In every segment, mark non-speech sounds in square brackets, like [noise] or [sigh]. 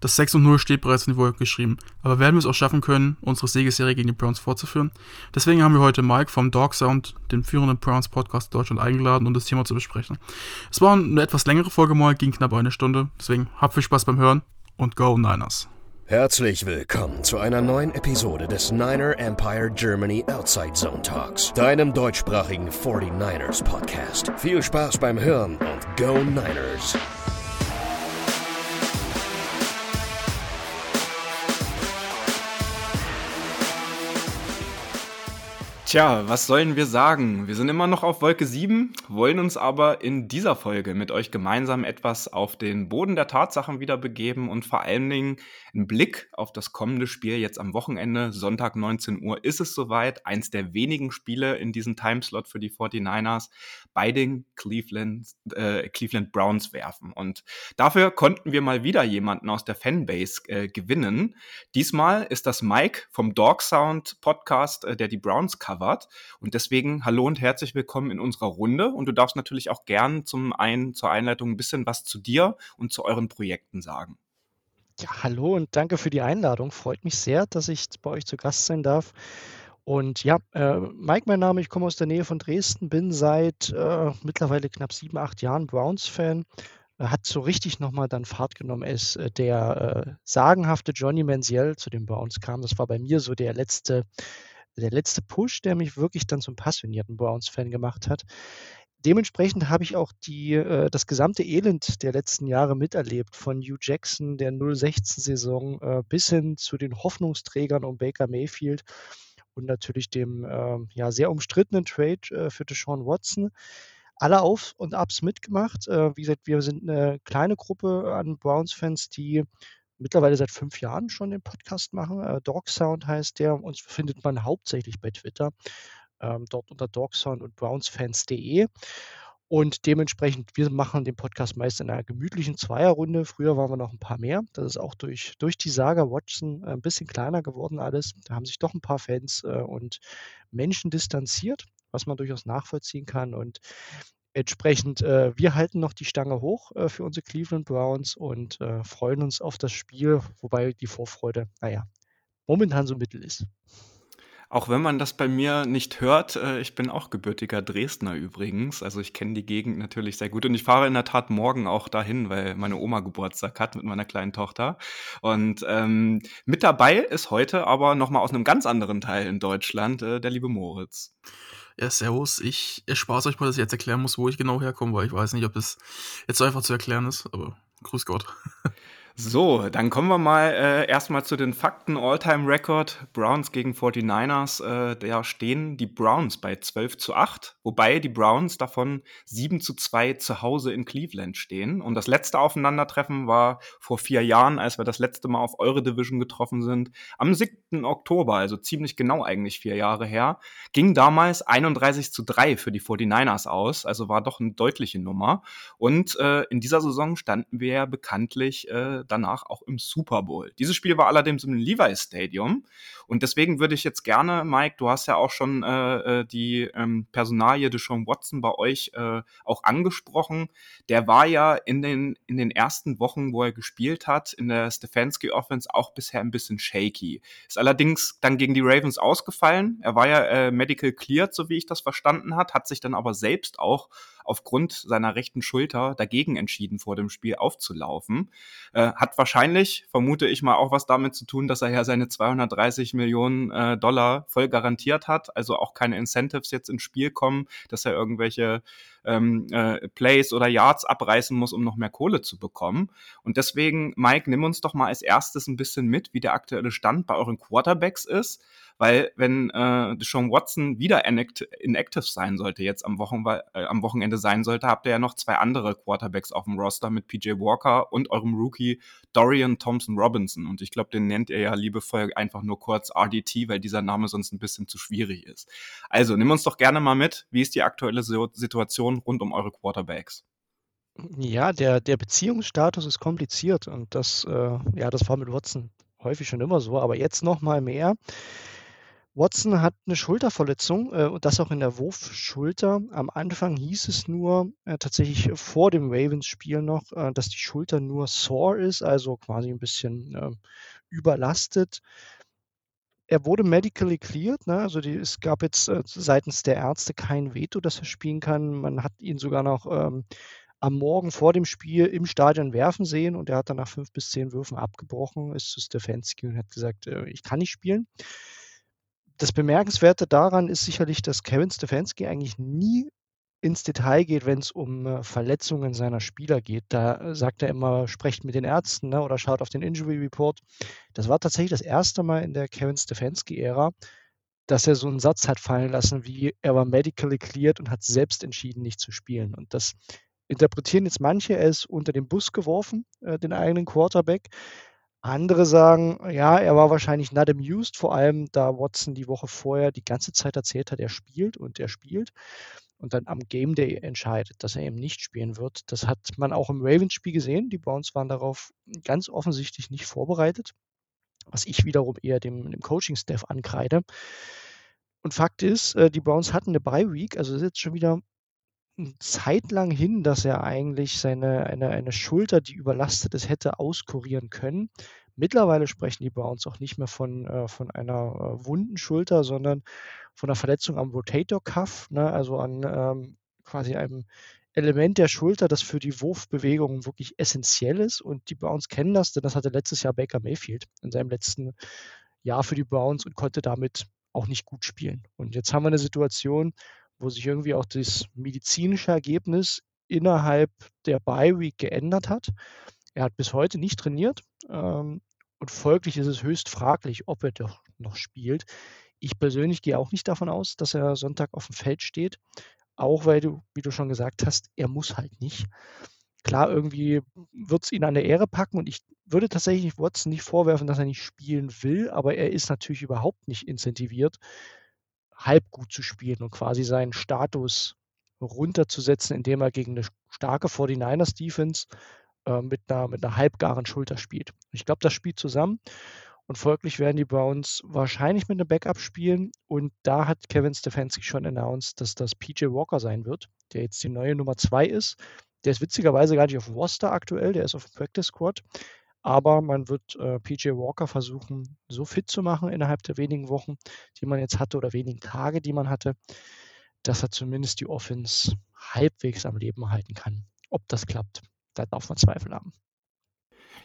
Das 6 und 0 steht bereits in die Wolke geschrieben, aber werden wir es auch schaffen können, unsere Siegesserie gegen die Browns fortzuführen? Deswegen haben wir heute Mike vom Dog Sound, dem führenden Browns Podcast Deutschland, eingeladen, um das Thema zu besprechen. Es war eine etwas längere Folge mal, ging knapp eine Stunde, deswegen habt viel Spaß beim Hören und Go Niners! Herzlich willkommen zu einer neuen Episode des Niner Empire Germany Outside Zone Talks, deinem deutschsprachigen 49ers Podcast. Viel Spaß beim Hören und Go Niners! Tja, was sollen wir sagen? Wir sind immer noch auf Wolke 7, wollen uns aber in dieser Folge mit euch gemeinsam etwas auf den Boden der Tatsachen wieder begeben und vor allen Dingen einen Blick auf das kommende Spiel jetzt am Wochenende, Sonntag 19 Uhr, ist es soweit. Eins der wenigen Spiele in diesem Timeslot für die 49ers bei den Cleveland, äh, Cleveland Browns werfen. Und dafür konnten wir mal wieder jemanden aus der Fanbase äh, gewinnen. Diesmal ist das Mike vom Dog Sound Podcast, äh, der die Browns covert. Und deswegen hallo und herzlich willkommen in unserer Runde. Und du darfst natürlich auch gern zum einen zur Einleitung ein bisschen was zu dir und zu euren Projekten sagen. Ja, hallo und danke für die Einladung. Freut mich sehr, dass ich bei euch zu Gast sein darf. Und ja, äh, Mike, mein Name, ich komme aus der Nähe von Dresden, bin seit äh, mittlerweile knapp sieben, acht Jahren Browns-Fan. Äh, hat so richtig nochmal dann Fahrt genommen, als äh, der äh, sagenhafte Johnny Manziel zu den Browns kam. Das war bei mir so der letzte, der letzte Push, der mich wirklich dann zum passionierten Browns-Fan gemacht hat. Dementsprechend habe ich auch die, äh, das gesamte Elend der letzten Jahre miterlebt, von Hugh Jackson, der 016-Saison, äh, bis hin zu den Hoffnungsträgern um Baker Mayfield und natürlich dem ähm, ja, sehr umstrittenen Trade äh, für Deshaun Watson. Alle Auf- und Ups mitgemacht. Äh, wie gesagt, wir sind eine kleine Gruppe an Browns-Fans, die mittlerweile seit fünf Jahren schon den Podcast machen. Äh, Dog Sound heißt der. Uns findet man hauptsächlich bei Twitter. Ähm, dort unter Dogsound und Brownsfans.de. Und dementsprechend, wir machen den Podcast meist in einer gemütlichen Zweierrunde. Früher waren wir noch ein paar mehr. Das ist auch durch, durch die Saga Watson äh, ein bisschen kleiner geworden alles. Da haben sich doch ein paar Fans äh, und Menschen distanziert, was man durchaus nachvollziehen kann. Und entsprechend, äh, wir halten noch die Stange hoch für unsere Cleveland Browns und freuen uns auf das Spiel, wobei die Vorfreude, naja, momentan so mittel ist. Auch wenn man das bei mir nicht hört, äh, ich bin auch gebürtiger Dresdner übrigens. Also ich kenne die Gegend natürlich sehr gut und ich fahre in der Tat morgen auch dahin, weil meine Oma Geburtstag hat mit meiner kleinen Tochter. Und ähm, mit dabei ist heute aber nochmal aus einem ganz anderen Teil in Deutschland äh, der liebe Moritz. Ja, servus. Ich erspare euch mal, dass ich jetzt erklären muss, wo ich genau herkomme, weil ich weiß nicht, ob das jetzt so einfach zu erklären ist, aber grüß Gott. [laughs] So, dann kommen wir mal äh, erstmal zu den Fakten. All-Time-Record Browns gegen 49ers. Äh, da stehen die Browns bei 12 zu 8, wobei die Browns davon 7 zu 2 zu Hause in Cleveland stehen. Und das letzte Aufeinandertreffen war vor vier Jahren, als wir das letzte Mal auf eure Division getroffen sind, am 7. Oktober, also ziemlich genau eigentlich vier Jahre her. Ging damals 31 zu 3 für die 49ers aus, also war doch eine deutliche Nummer. Und äh, in dieser Saison standen wir ja bekanntlich äh, danach auch im Super Bowl. Dieses Spiel war allerdings im Levi Stadium und deswegen würde ich jetzt gerne, Mike, du hast ja auch schon äh, äh die ähm, Personalie Deshaun Watson bei euch äh, auch angesprochen. Der war ja in den, in den ersten Wochen, wo er gespielt hat, in der Stefanski Offense auch bisher ein bisschen shaky. Ist allerdings dann gegen die Ravens ausgefallen. Er war ja äh, medical cleared, so wie ich das verstanden hat, hat sich dann aber selbst auch aufgrund seiner rechten Schulter dagegen entschieden, vor dem Spiel aufzulaufen. Äh, hat wahrscheinlich, vermute ich mal, auch was damit zu tun, dass er ja seine 230 Millionen äh, Dollar voll garantiert hat, also auch keine Incentives jetzt ins Spiel kommen, dass er irgendwelche ähm, äh, Plays oder Yards abreißen muss, um noch mehr Kohle zu bekommen. Und deswegen, Mike, nimm uns doch mal als erstes ein bisschen mit, wie der aktuelle Stand bei euren Quarterbacks ist weil wenn äh, Deshaun Watson wieder inactive sein sollte, jetzt am, Wochen, äh, am Wochenende sein sollte, habt ihr ja noch zwei andere Quarterbacks auf dem Roster mit PJ Walker und eurem Rookie Dorian Thompson Robinson. Und ich glaube, den nennt ihr ja liebevoll einfach nur kurz RDT, weil dieser Name sonst ein bisschen zu schwierig ist. Also nimm uns doch gerne mal mit, wie ist die aktuelle Situation rund um eure Quarterbacks? Ja, der, der Beziehungsstatus ist kompliziert und das, äh, ja, das war mit Watson häufig schon immer so, aber jetzt noch mal mehr. Watson hat eine Schulterverletzung äh, und das auch in der Wurfschulter. Am Anfang hieß es nur äh, tatsächlich vor dem Ravens-Spiel noch, äh, dass die Schulter nur sore ist, also quasi ein bisschen äh, überlastet. Er wurde medically cleared, ne? also die, es gab jetzt äh, seitens der Ärzte kein Veto, dass er spielen kann. Man hat ihn sogar noch ähm, am Morgen vor dem Spiel im Stadion werfen sehen und er hat dann nach fünf bis zehn Würfen abgebrochen, ist zu Stefanski und hat gesagt, äh, ich kann nicht spielen. Das Bemerkenswerte daran ist sicherlich, dass Kevin Stefanski eigentlich nie ins Detail geht, wenn es um äh, Verletzungen seiner Spieler geht. Da äh, sagt er immer, sprecht mit den Ärzten ne, oder schaut auf den Injury Report. Das war tatsächlich das erste Mal in der Kevin Stefanski-Ära, dass er so einen Satz hat fallen lassen, wie er war medically cleared und hat selbst entschieden, nicht zu spielen. Und das interpretieren jetzt manche, er ist unter den Bus geworfen, äh, den eigenen Quarterback. Andere sagen, ja, er war wahrscheinlich not amused, vor allem da Watson die Woche vorher die ganze Zeit erzählt hat, er spielt und er spielt und dann am Game Day entscheidet, dass er eben nicht spielen wird. Das hat man auch im Ravens-Spiel gesehen. Die Browns waren darauf ganz offensichtlich nicht vorbereitet, was ich wiederum eher dem, dem Coaching-Staff ankreide. Und Fakt ist, äh, die Browns hatten eine Bye-Week, also ist jetzt schon wieder Zeit lang hin, dass er eigentlich seine eine eine Schulter, die überlastet ist, hätte auskurieren können. Mittlerweile sprechen die Browns auch nicht mehr von äh, von einer, äh, wunden Schulter, sondern von einer Verletzung am Rotator Cuff, ne, also an, ähm, quasi einem Element der Schulter, das für die Wurfbewegung wirklich essentiell ist und die Browns kennen das, denn das hatte letztes Jahr Baker Mayfield in seinem letzten Jahr für die Browns und konnte damit auch nicht gut spielen. Und jetzt haben wir eine Situation, wo sich irgendwie auch das medizinische Ergebnis innerhalb der Bye Week geändert hat. Er hat bis heute nicht trainiert ähm, und folglich ist es höchst fraglich, ob er doch noch spielt. Ich persönlich gehe auch nicht davon aus, dass er Sonntag auf dem Feld steht, auch weil du, wie du schon gesagt hast, er muss halt nicht. Klar, irgendwie wird es ihn an der Ehre packen und ich würde tatsächlich Watson nicht vorwerfen, dass er nicht spielen will, aber er ist natürlich überhaupt nicht incentiviert, halb gut zu spielen und quasi seinen Status runterzusetzen, indem er gegen eine starke 49ers Defense äh, mit, einer, mit einer halbgaren Schulter spielt. Ich glaube, das spielt zusammen und folglich werden die Browns wahrscheinlich mit einem Backup spielen und da hat Kevin Stefanski schon announced, dass das PJ Walker sein wird, der jetzt die neue Nummer 2 ist. Der ist witzigerweise gar nicht auf dem aktuell, der ist auf dem Practice Squad. Aber man wird äh, PJ Walker versuchen, so fit zu machen innerhalb der wenigen Wochen, die man jetzt hatte oder wenigen Tage, die man hatte, dass er zumindest die Offense halbwegs am Leben halten kann. Ob das klappt, da darf man Zweifel haben.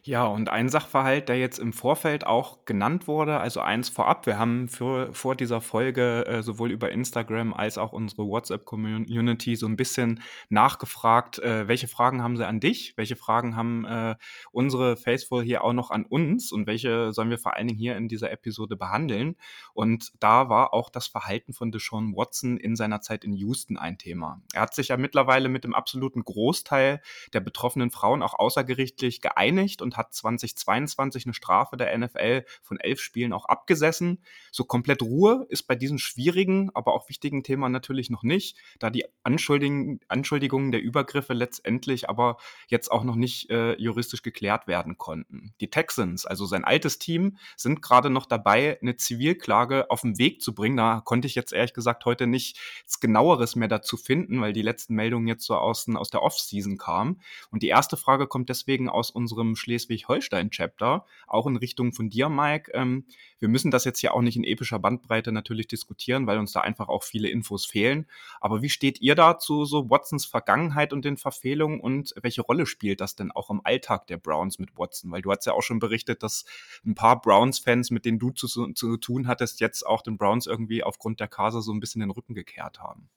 Ja, und ein Sachverhalt, der jetzt im Vorfeld auch genannt wurde, also eins vorab, wir haben für, vor dieser Folge äh, sowohl über Instagram als auch unsere WhatsApp-Community so ein bisschen nachgefragt, äh, welche Fragen haben sie an dich, welche Fragen haben äh, unsere Faithful hier auch noch an uns und welche sollen wir vor allen Dingen hier in dieser Episode behandeln. Und da war auch das Verhalten von Deshaun Watson in seiner Zeit in Houston ein Thema. Er hat sich ja mittlerweile mit dem absoluten Großteil der betroffenen Frauen auch außergerichtlich geeinigt und hat 2022 eine Strafe der NFL von elf Spielen auch abgesessen. So komplett Ruhe ist bei diesem schwierigen, aber auch wichtigen Thema natürlich noch nicht, da die Anschuldigungen, Anschuldigungen der Übergriffe letztendlich aber jetzt auch noch nicht äh, juristisch geklärt werden konnten. Die Texans, also sein altes Team, sind gerade noch dabei, eine Zivilklage auf den Weg zu bringen. Da konnte ich jetzt ehrlich gesagt heute nichts genaueres mehr dazu finden, weil die letzten Meldungen jetzt so aus, aus der Offseason kamen. Und die erste Frage kommt deswegen aus unserem Schleswig Schleswig-Holstein-Chapter, auch in Richtung von dir, Mike. Ähm, wir müssen das jetzt hier auch nicht in epischer Bandbreite natürlich diskutieren, weil uns da einfach auch viele Infos fehlen. Aber wie steht ihr da zu so Watsons Vergangenheit und den Verfehlungen und welche Rolle spielt das denn auch im Alltag der Browns mit Watson? Weil du hast ja auch schon berichtet, dass ein paar Browns-Fans, mit denen du zu, zu tun hattest, jetzt auch den Browns irgendwie aufgrund der Kase so ein bisschen den Rücken gekehrt haben.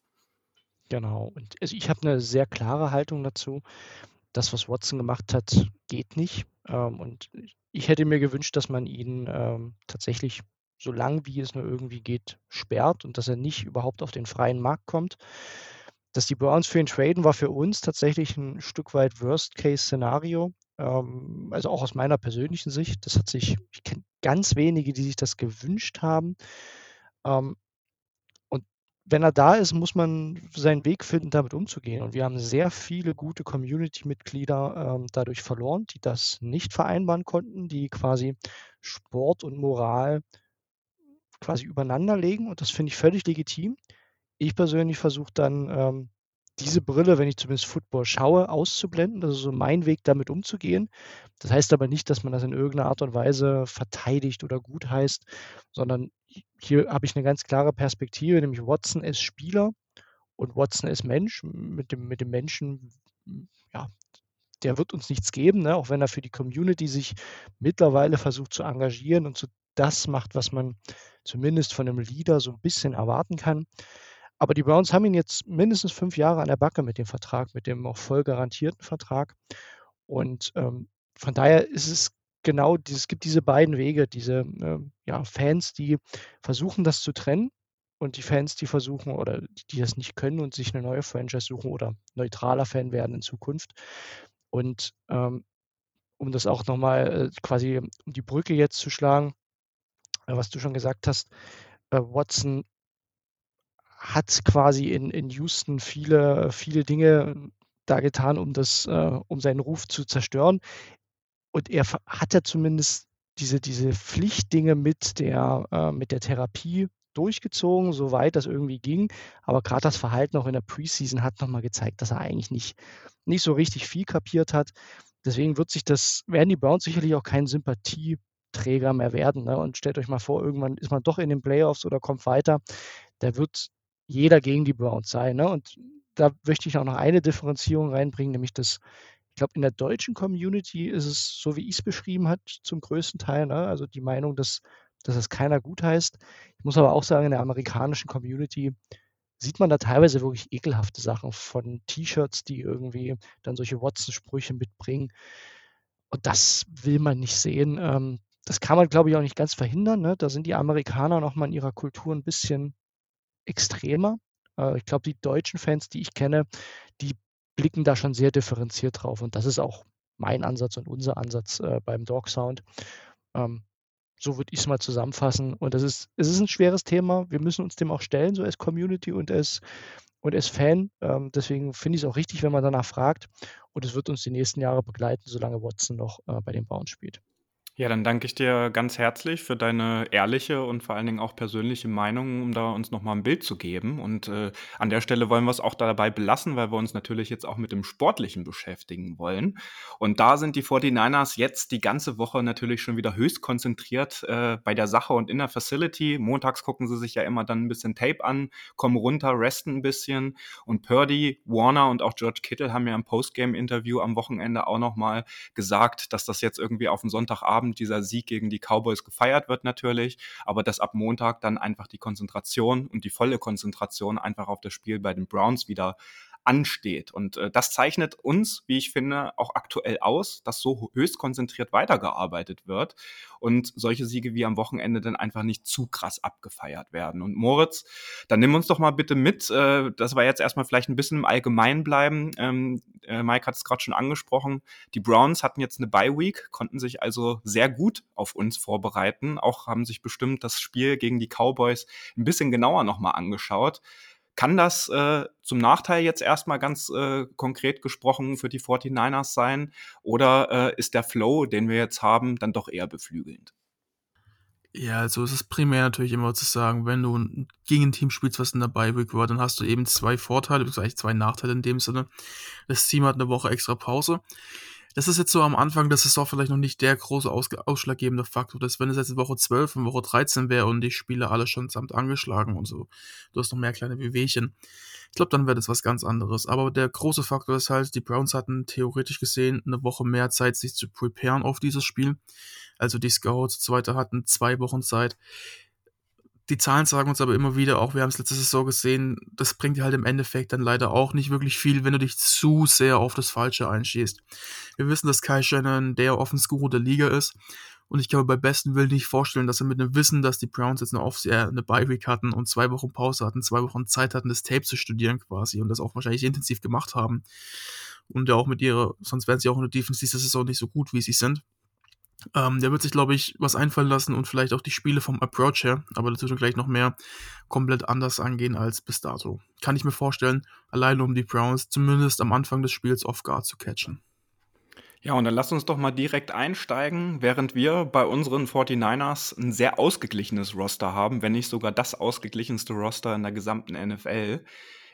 Genau. Und also ich habe eine sehr klare Haltung dazu. Das, was Watson gemacht hat, geht nicht. Ähm, und ich hätte mir gewünscht, dass man ihn ähm, tatsächlich so lang wie es nur irgendwie geht, sperrt und dass er nicht überhaupt auf den freien Markt kommt. Dass die Browns für ihn traden, war für uns tatsächlich ein Stück weit Worst-Case-Szenario. Ähm, also auch aus meiner persönlichen Sicht. Das hat sich, ich kenne ganz wenige, die sich das gewünscht haben. Wenn er da ist, muss man seinen Weg finden, damit umzugehen. Und wir haben sehr viele gute Community-Mitglieder ähm, dadurch verloren, die das nicht vereinbaren konnten, die quasi Sport und Moral quasi übereinander legen und das finde ich völlig legitim. Ich persönlich versuche dann, ähm, diese Brille, wenn ich zumindest Football schaue, auszublenden. Das ist so mein Weg, damit umzugehen. Das heißt aber nicht, dass man das in irgendeiner Art und Weise verteidigt oder gut heißt, sondern hier habe ich eine ganz klare Perspektive, nämlich Watson ist Spieler und Watson ist Mensch. Mit dem, mit dem Menschen, ja, der wird uns nichts geben, ne? auch wenn er für die Community sich mittlerweile versucht zu engagieren und so das macht, was man zumindest von einem Leader so ein bisschen erwarten kann. Aber die Browns haben ihn jetzt mindestens fünf Jahre an der Backe mit dem Vertrag, mit dem auch voll garantierten Vertrag. Und ähm, von daher ist es genau, es gibt diese beiden Wege, diese äh, ja, Fans, die versuchen, das zu trennen und die Fans, die versuchen oder die das nicht können und sich eine neue Franchise suchen oder neutraler Fan werden in Zukunft. Und ähm, um das auch nochmal äh, quasi um die Brücke jetzt zu schlagen, äh, was du schon gesagt hast, äh, Watson hat quasi in, in Houston viele, viele Dinge da getan, um das, äh, um seinen Ruf zu zerstören. Und er hat ja zumindest diese, diese Pflichtdinge mit der, äh, mit der Therapie durchgezogen, soweit das irgendwie ging. Aber gerade das Verhalten auch in der Preseason hat nochmal gezeigt, dass er eigentlich nicht, nicht so richtig viel kapiert hat. Deswegen wird sich das, werden die Browns sicherlich auch kein Sympathieträger mehr werden. Ne? Und stellt euch mal vor, irgendwann ist man doch in den Playoffs oder kommt weiter. Da wird jeder gegen die Browns sein. Ne? Und da möchte ich auch noch eine Differenzierung reinbringen, nämlich dass ich glaube, in der deutschen Community ist es, so wie ich es beschrieben hat, zum größten Teil, ne? also die Meinung, dass, dass es keiner gut heißt. Ich muss aber auch sagen, in der amerikanischen Community sieht man da teilweise wirklich ekelhafte Sachen von T-Shirts, die irgendwie dann solche Watson-Sprüche mitbringen. Und das will man nicht sehen. Ähm, das kann man, glaube ich, auch nicht ganz verhindern. Ne? Da sind die Amerikaner nochmal in ihrer Kultur ein bisschen extremer. Äh, ich glaube, die deutschen Fans, die ich kenne, die blicken da schon sehr differenziert drauf. Und das ist auch mein Ansatz und unser Ansatz äh, beim Dog Sound. Ähm, so würde ich es mal zusammenfassen. Und das ist, es ist ein schweres Thema. Wir müssen uns dem auch stellen, so als Community und als, und als Fan. Ähm, deswegen finde ich es auch richtig, wenn man danach fragt. Und es wird uns die nächsten Jahre begleiten, solange Watson noch äh, bei den Browns spielt. Ja, dann danke ich dir ganz herzlich für deine ehrliche und vor allen Dingen auch persönliche Meinung, um da uns nochmal ein Bild zu geben. Und äh, an der Stelle wollen wir es auch dabei belassen, weil wir uns natürlich jetzt auch mit dem Sportlichen beschäftigen wollen. Und da sind die 49ers jetzt die ganze Woche natürlich schon wieder höchst konzentriert äh, bei der Sache und in der Facility. Montags gucken sie sich ja immer dann ein bisschen Tape an, kommen runter, resten ein bisschen. Und Purdy, Warner und auch George Kittle haben ja im Postgame-Interview am Wochenende auch nochmal gesagt, dass das jetzt irgendwie auf den Sonntagabend Abend dieser Sieg gegen die Cowboys gefeiert wird natürlich, aber dass ab Montag dann einfach die Konzentration und die volle Konzentration einfach auf das Spiel bei den Browns wieder ansteht. Und äh, das zeichnet uns, wie ich finde, auch aktuell aus, dass so höchst konzentriert weitergearbeitet wird und solche Siege wie am Wochenende dann einfach nicht zu krass abgefeiert werden. Und Moritz, dann nimm uns doch mal bitte mit, äh, dass wir jetzt erstmal vielleicht ein bisschen im Allgemeinen bleiben. Ähm, äh, Mike hat es gerade schon angesprochen. Die Browns hatten jetzt eine Bye Week, konnten sich also sehr gut auf uns vorbereiten. Auch haben sich bestimmt das Spiel gegen die Cowboys ein bisschen genauer nochmal angeschaut. Kann das äh, zum Nachteil jetzt erstmal ganz äh, konkret gesprochen für die 49ers sein? Oder äh, ist der Flow, den wir jetzt haben, dann doch eher beflügelnd? Ja, also es ist primär natürlich immer zu sagen, wenn du gegen ein Team spielst, was in der Bye-Week war, dann hast du eben zwei Vorteile, beziehungsweise zwei Nachteile in dem Sinne. Das Team hat eine Woche extra Pause das ist jetzt so am Anfang das ist auch vielleicht noch nicht der große aus ausschlaggebende Faktor. Dass wenn es jetzt Woche 12 und Woche 13 wäre und die Spiele alle schon samt angeschlagen und so, du hast noch mehr kleine Wehwehchen. Ich glaube, dann wäre das was ganz anderes. Aber der große Faktor ist halt, die Browns hatten theoretisch gesehen eine Woche mehr Zeit, sich zu preparen auf dieses Spiel. Also die Scouts, zweite hatten zwei Wochen Zeit. Die Zahlen sagen uns aber immer wieder, auch wir haben es letzte Saison gesehen, das bringt dir halt im Endeffekt dann leider auch nicht wirklich viel, wenn du dich zu sehr auf das Falsche einschießt. Wir wissen, dass Kai Shannon der Offensguru der Liga ist. Und ich kann mir bei besten Willen nicht vorstellen, dass er mit dem Wissen, dass die Browns jetzt eine, Off äh, eine Bye-Week hatten und zwei Wochen Pause hatten, zwei Wochen Zeit hatten, das Tape zu studieren quasi und das auch wahrscheinlich intensiv gemacht haben. Und ja auch mit ihrer, sonst wären sie auch in der Defense diese Saison nicht so gut, wie sie sind. Ähm, der wird sich, glaube ich, was einfallen lassen und vielleicht auch die Spiele vom Approach her, aber dazu gleich noch mehr, komplett anders angehen als bis dato. Kann ich mir vorstellen, alleine um die Browns zumindest am Anfang des Spiels off guard zu catchen. Ja, und dann lass uns doch mal direkt einsteigen, während wir bei unseren 49ers ein sehr ausgeglichenes Roster haben, wenn nicht sogar das ausgeglichenste Roster in der gesamten NFL,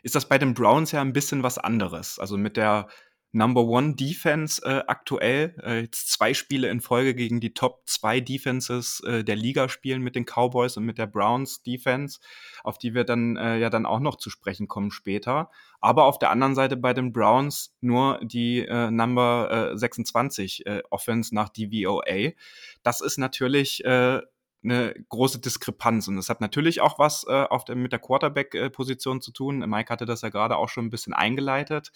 ist das bei den Browns ja ein bisschen was anderes. Also mit der Number One Defense äh, aktuell. Äh, jetzt zwei Spiele in Folge gegen die Top zwei Defenses äh, der Liga spielen mit den Cowboys und mit der Browns Defense, auf die wir dann äh, ja dann auch noch zu sprechen kommen später. Aber auf der anderen Seite bei den Browns nur die äh, Number äh, 26 äh, Offense nach DVOA. Das ist natürlich äh, eine große Diskrepanz. Und das hat natürlich auch was äh, auf der, mit der Quarterback-Position zu tun. Mike hatte das ja gerade auch schon ein bisschen eingeleitet.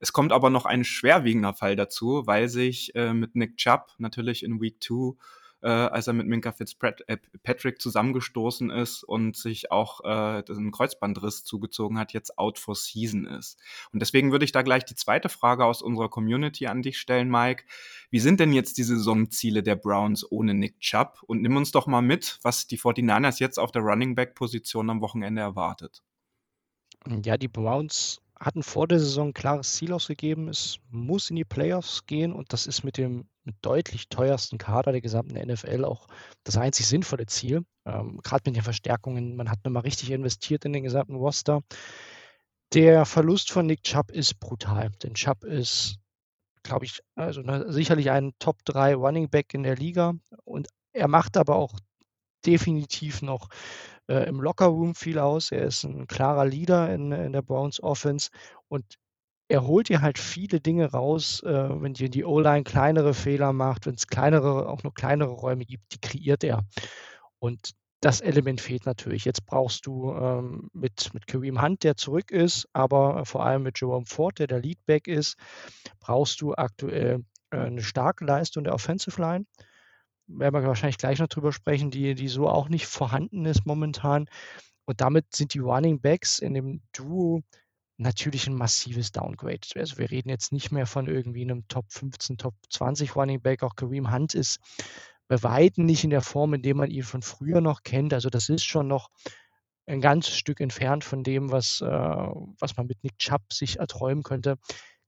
Es kommt aber noch ein schwerwiegender Fall dazu, weil sich äh, mit Nick Chubb natürlich in Week 2 äh, als er mit Minka Fitzpatrick äh, zusammengestoßen ist und sich auch äh, einen Kreuzbandriss zugezogen hat, jetzt out for season ist. Und deswegen würde ich da gleich die zweite Frage aus unserer Community an dich stellen, Mike. Wie sind denn jetzt die Saisonziele der Browns ohne Nick Chubb? Und nimm uns doch mal mit, was die 49ers jetzt auf der Running Back Position am Wochenende erwartet. Ja, die Browns hatten vor der Saison ein klares Ziel ausgegeben. Es muss in die Playoffs gehen und das ist mit dem deutlich teuersten Kader der gesamten NFL auch das einzig sinnvolle Ziel. Ähm, Gerade mit den Verstärkungen, man hat nochmal richtig investiert in den gesamten Roster. Der Verlust von Nick Chubb ist brutal, denn Chubb ist, glaube ich, also ne, sicherlich ein Top 3 Running Back in der Liga und er macht aber auch definitiv noch äh, im Lockerroom viel aus. Er ist ein klarer Leader in, in der Browns Offense und er holt dir halt viele Dinge raus, äh, wenn dir die O-Line kleinere Fehler macht, wenn es kleinere, auch nur kleinere Räume gibt, die kreiert er. Und das Element fehlt natürlich. Jetzt brauchst du ähm, mit, mit Kareem Hunt, der zurück ist, aber vor allem mit Jerome Ford, der der Leadback ist, brauchst du aktuell äh, eine starke Leistung der Offensive Line werden wir wahrscheinlich gleich noch drüber sprechen, die, die so auch nicht vorhanden ist momentan. Und damit sind die Running Backs in dem Duo natürlich ein massives Downgrade. Also wir reden jetzt nicht mehr von irgendwie einem Top 15, Top 20 Running Back. Auch Kareem Hunt ist bei Weitem nicht in der Form, in der man ihn von früher noch kennt. Also das ist schon noch ein ganzes Stück entfernt von dem, was, äh, was man mit Nick Chubb sich erträumen könnte.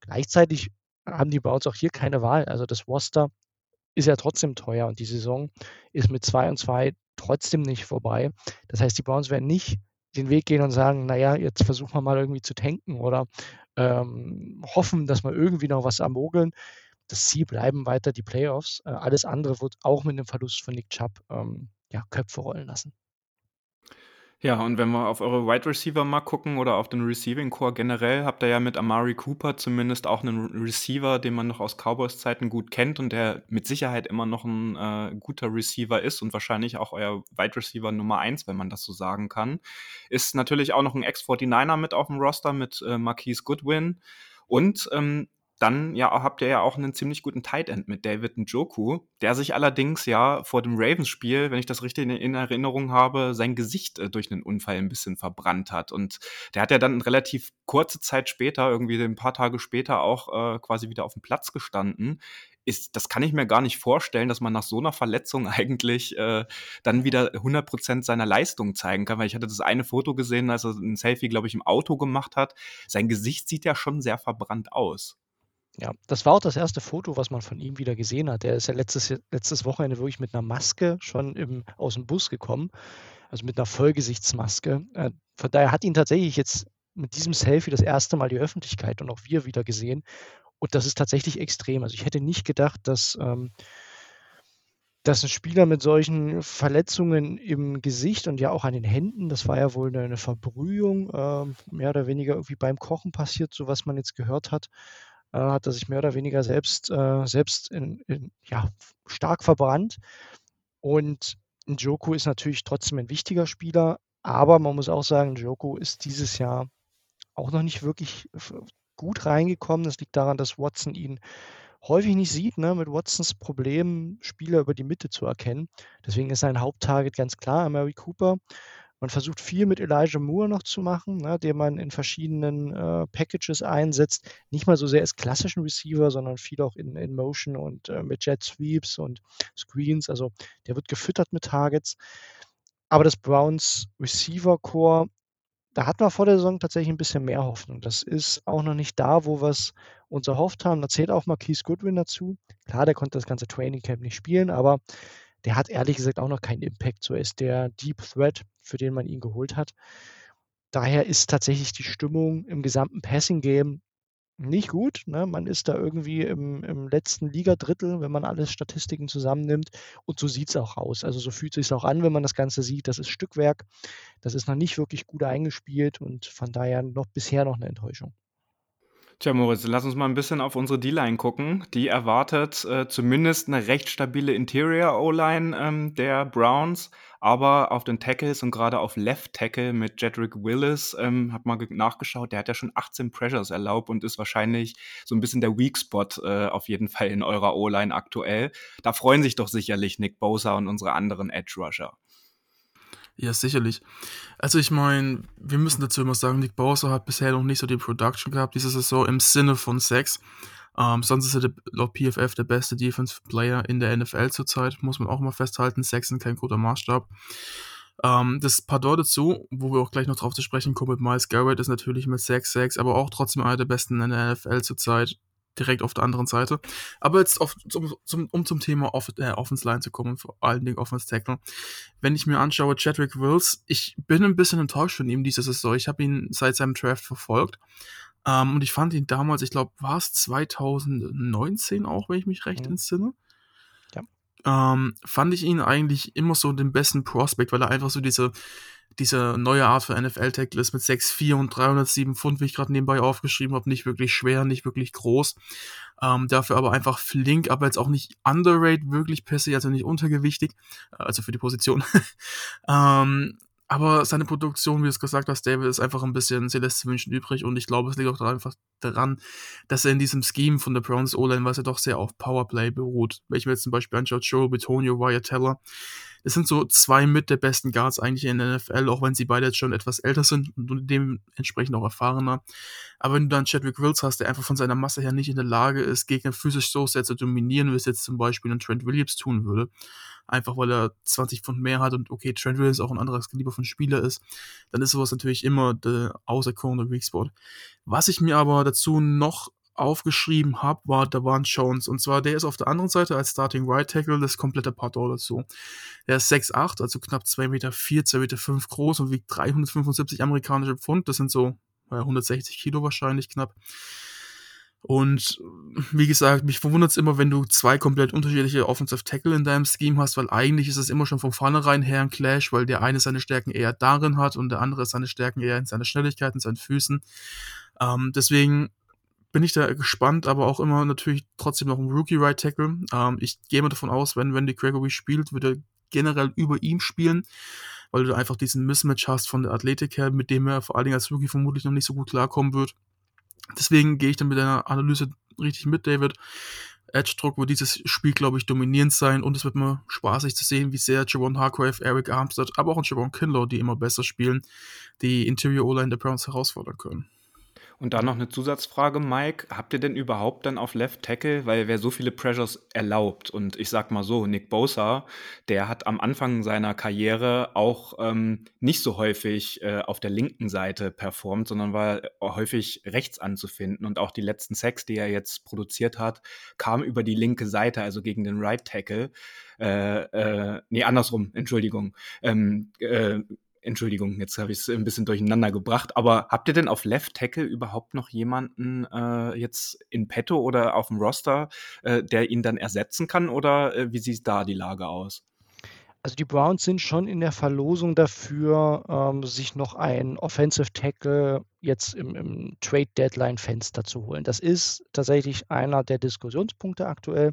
Gleichzeitig haben die Browns auch hier keine Wahl. Also das Roster ist ja trotzdem teuer und die Saison ist mit 2 und 2 trotzdem nicht vorbei. Das heißt, die Browns werden nicht den Weg gehen und sagen, naja, jetzt versuchen wir mal irgendwie zu tanken oder ähm, hoffen, dass wir irgendwie noch was ermogeln. Das Ziel bleiben weiter die Playoffs. Äh, alles andere wird auch mit dem Verlust von Nick Chubb ähm, ja, Köpfe rollen lassen. Ja, und wenn wir auf eure Wide Receiver mal gucken oder auf den Receiving Core generell, habt ihr ja mit Amari Cooper zumindest auch einen Receiver, den man noch aus Cowboys Zeiten gut kennt und der mit Sicherheit immer noch ein äh, guter Receiver ist und wahrscheinlich auch euer Wide Receiver Nummer eins, wenn man das so sagen kann. Ist natürlich auch noch ein Ex-49er mit auf dem Roster mit äh, Marquise Goodwin. Und ähm, dann ja, habt ihr ja auch einen ziemlich guten Tight End mit David Njoku, der sich allerdings ja vor dem Ravens-Spiel, wenn ich das richtig in Erinnerung habe, sein Gesicht äh, durch einen Unfall ein bisschen verbrannt hat. Und der hat ja dann relativ kurze Zeit später, irgendwie ein paar Tage später, auch äh, quasi wieder auf dem Platz gestanden. Ist, das kann ich mir gar nicht vorstellen, dass man nach so einer Verletzung [laughs] eigentlich äh, dann wieder 100% seiner Leistung zeigen kann, weil ich hatte das eine Foto gesehen, als er ein Selfie, glaube ich, im Auto gemacht hat. Sein Gesicht sieht ja schon sehr verbrannt aus. Ja, das war auch das erste Foto, was man von ihm wieder gesehen hat. Der ist ja letztes, letztes Wochenende wirklich mit einer Maske schon im, aus dem Bus gekommen, also mit einer Vollgesichtsmaske. Äh, von daher hat ihn tatsächlich jetzt mit diesem Selfie das erste Mal die Öffentlichkeit und auch wir wieder gesehen. Und das ist tatsächlich extrem. Also ich hätte nicht gedacht, dass, ähm, dass ein Spieler mit solchen Verletzungen im Gesicht und ja auch an den Händen, das war ja wohl eine, Verbrühung, äh, mehr oder weniger irgendwie beim Kochen passiert, so was man jetzt gehört hat, hat er sich mehr oder weniger selbst, äh, selbst in, in, ja, stark verbrannt. Und Njoku ist natürlich trotzdem ein wichtiger Spieler, aber man muss auch sagen, Njoku ist dieses Jahr auch noch nicht wirklich gut reingekommen. Das liegt daran, dass Watson ihn häufig nicht sieht, ne, mit Watsons Problem, Spieler über die Mitte zu erkennen. Deswegen ist sein Haupttarget ganz klar Mary Cooper. Man versucht viel mit Elijah Moore noch zu machen, ne, den man in verschiedenen äh, Packages einsetzt. Nicht mal so sehr als klassischen Receiver, sondern viel auch in, in Motion und äh, mit Jet Sweeps und Screens. Also der wird gefüttert mit Targets. Aber das Browns Receiver Core da hatten wir vor der Saison tatsächlich ein bisschen mehr Hoffnung. Das ist auch noch nicht da, wo wir es uns erhofft haben. Da zählt auch Marquise Goodwin dazu. Klar, der konnte das ganze Training Camp nicht spielen, aber der hat ehrlich gesagt auch noch keinen Impact. So ist der Deep Threat, für den man ihn geholt hat. Daher ist tatsächlich die Stimmung im gesamten Passing Game nicht gut. Ne? Man ist da irgendwie im, im letzten Ligadrittel, wenn man alle Statistiken zusammennimmt. Und so sieht es auch aus. Also so fühlt es sich auch an, wenn man das Ganze sieht. Das ist Stückwerk. Das ist noch nicht wirklich gut eingespielt und von daher noch bisher noch eine Enttäuschung. Tja, Moritz, lass uns mal ein bisschen auf unsere D-Line gucken. Die erwartet äh, zumindest eine recht stabile Interior-O-Line ähm, der Browns, aber auf den Tackles und gerade auf Left Tackle mit Jedrick Willis, ähm, hab mal nachgeschaut, der hat ja schon 18 Pressures erlaubt und ist wahrscheinlich so ein bisschen der Weak Spot äh, auf jeden [laughs] Fall in eurer O-Line aktuell. Da freuen sich doch sicherlich Nick Bosa und unsere anderen Edge Rusher. Ja, sicherlich. Also ich meine, wir müssen dazu immer sagen, Nick Bowser hat bisher noch nicht so die Production gehabt diese Saison im Sinne von Sex. Ähm, sonst ist er der, laut PFF der beste Defensive Player in der NFL zurzeit, muss man auch mal festhalten. Sex sind kein guter Maßstab. Ähm, das Pardon dazu, wo wir auch gleich noch drauf zu sprechen kommen mit Miles Garrett, ist natürlich mit 6-6, aber auch trotzdem einer der besten in der NFL zurzeit direkt auf der anderen Seite. Aber jetzt auf, zum, zum, um zum Thema Off äh, Offense Line zu kommen, vor allen Dingen Offense Tackle. Wenn ich mir anschaue, Chadwick Wills, ich bin ein bisschen enttäuscht von ihm diese Saison. Ich habe ihn seit seinem Draft verfolgt. Ähm, und ich fand ihn damals, ich glaube, war es 2019 auch, wenn ich mich recht mhm. entsinne. Ja. Ähm, fand ich ihn eigentlich immer so den besten Prospect, weil er einfach so diese diese neue Art für NFL-Tackle ist mit 6'4 und 307 Pfund, wie ich gerade nebenbei aufgeschrieben habe, nicht wirklich schwer, nicht wirklich groß. Ähm, dafür aber einfach flink, aber jetzt auch nicht underrated, wirklich per se, also nicht untergewichtig, also für die Position. [laughs] ähm, aber seine Produktion, wie du es gesagt hast, David, ist einfach ein bisschen, sie lässt zu wünschen übrig und ich glaube, es liegt auch einfach daran, dass er in diesem Scheme von der Browns O-Line, was ja doch sehr auf Powerplay beruht. Wenn ich mir jetzt zum Beispiel anschaue, Joe Betonio, Wyatt Teller, das sind so zwei mit der besten Guards eigentlich in der NFL, auch wenn sie beide jetzt schon etwas älter sind und dementsprechend auch erfahrener. Aber wenn du dann Chadwick Wills hast, der einfach von seiner Masse her nicht in der Lage ist, Gegner physisch so sehr zu dominieren, wie es jetzt zum Beispiel ein Trent Williams tun würde, einfach weil er 20 Pfund mehr hat und okay, Trent Williams auch ein anderes Kaliber von Spieler ist, dann ist sowas natürlich immer der auserkorene Weak Spot. Was ich mir aber dazu noch aufgeschrieben habe, war Davon Jones. Und zwar, der ist auf der anderen Seite als Starting Right Tackle das komplette Pardon dazu. Der ist 6'8, also knapp 2,4 Meter, 2,5 Meter groß und wiegt 375 amerikanische Pfund. Das sind so 160 Kilo wahrscheinlich knapp. Und wie gesagt, mich verwundert es immer, wenn du zwei komplett unterschiedliche Offensive Tackle in deinem Scheme hast, weil eigentlich ist es immer schon von vornherein her ein Clash, weil der eine seine Stärken eher darin hat und der andere seine Stärken eher in seiner Schnelligkeit, in seinen Füßen. Ähm, deswegen bin ich da gespannt, aber auch immer natürlich trotzdem noch ein Rookie Right Tackle. Ähm, ich gehe mal davon aus, wenn Wendy Gregory spielt, wird er generell über ihm spielen, weil du einfach diesen Mismatch hast von der Athletik her, mit dem er vor allen Dingen als Rookie vermutlich noch nicht so gut klarkommen wird. Deswegen gehe ich dann mit deiner Analyse richtig mit, David. Edge-Druck wird dieses Spiel, glaube ich, dominierend sein und es wird mir spaßig zu sehen, wie sehr Javon Hargrave, Eric Armstead, aber auch Javon Kinlaw, die immer besser spielen, die Interior O-Line der Browns herausfordern können. Und dann noch eine Zusatzfrage, Mike. Habt ihr denn überhaupt dann auf Left Tackle, weil wer so viele Pressures erlaubt? Und ich sag mal so, Nick Bosa, der hat am Anfang seiner Karriere auch ähm, nicht so häufig äh, auf der linken Seite performt, sondern war häufig rechts anzufinden. Und auch die letzten Sacks, die er jetzt produziert hat, kamen über die linke Seite, also gegen den Right Tackle. Äh, äh, nee, andersrum, Entschuldigung. Ähm, äh, Entschuldigung, jetzt habe ich es ein bisschen durcheinander gebracht, aber habt ihr denn auf Left Tackle überhaupt noch jemanden äh, jetzt in petto oder auf dem Roster, äh, der ihn dann ersetzen kann oder äh, wie sieht da die Lage aus? Also die Browns sind schon in der Verlosung dafür, ähm, sich noch einen Offensive Tackle jetzt im, im Trade Deadline Fenster zu holen. Das ist tatsächlich einer der Diskussionspunkte aktuell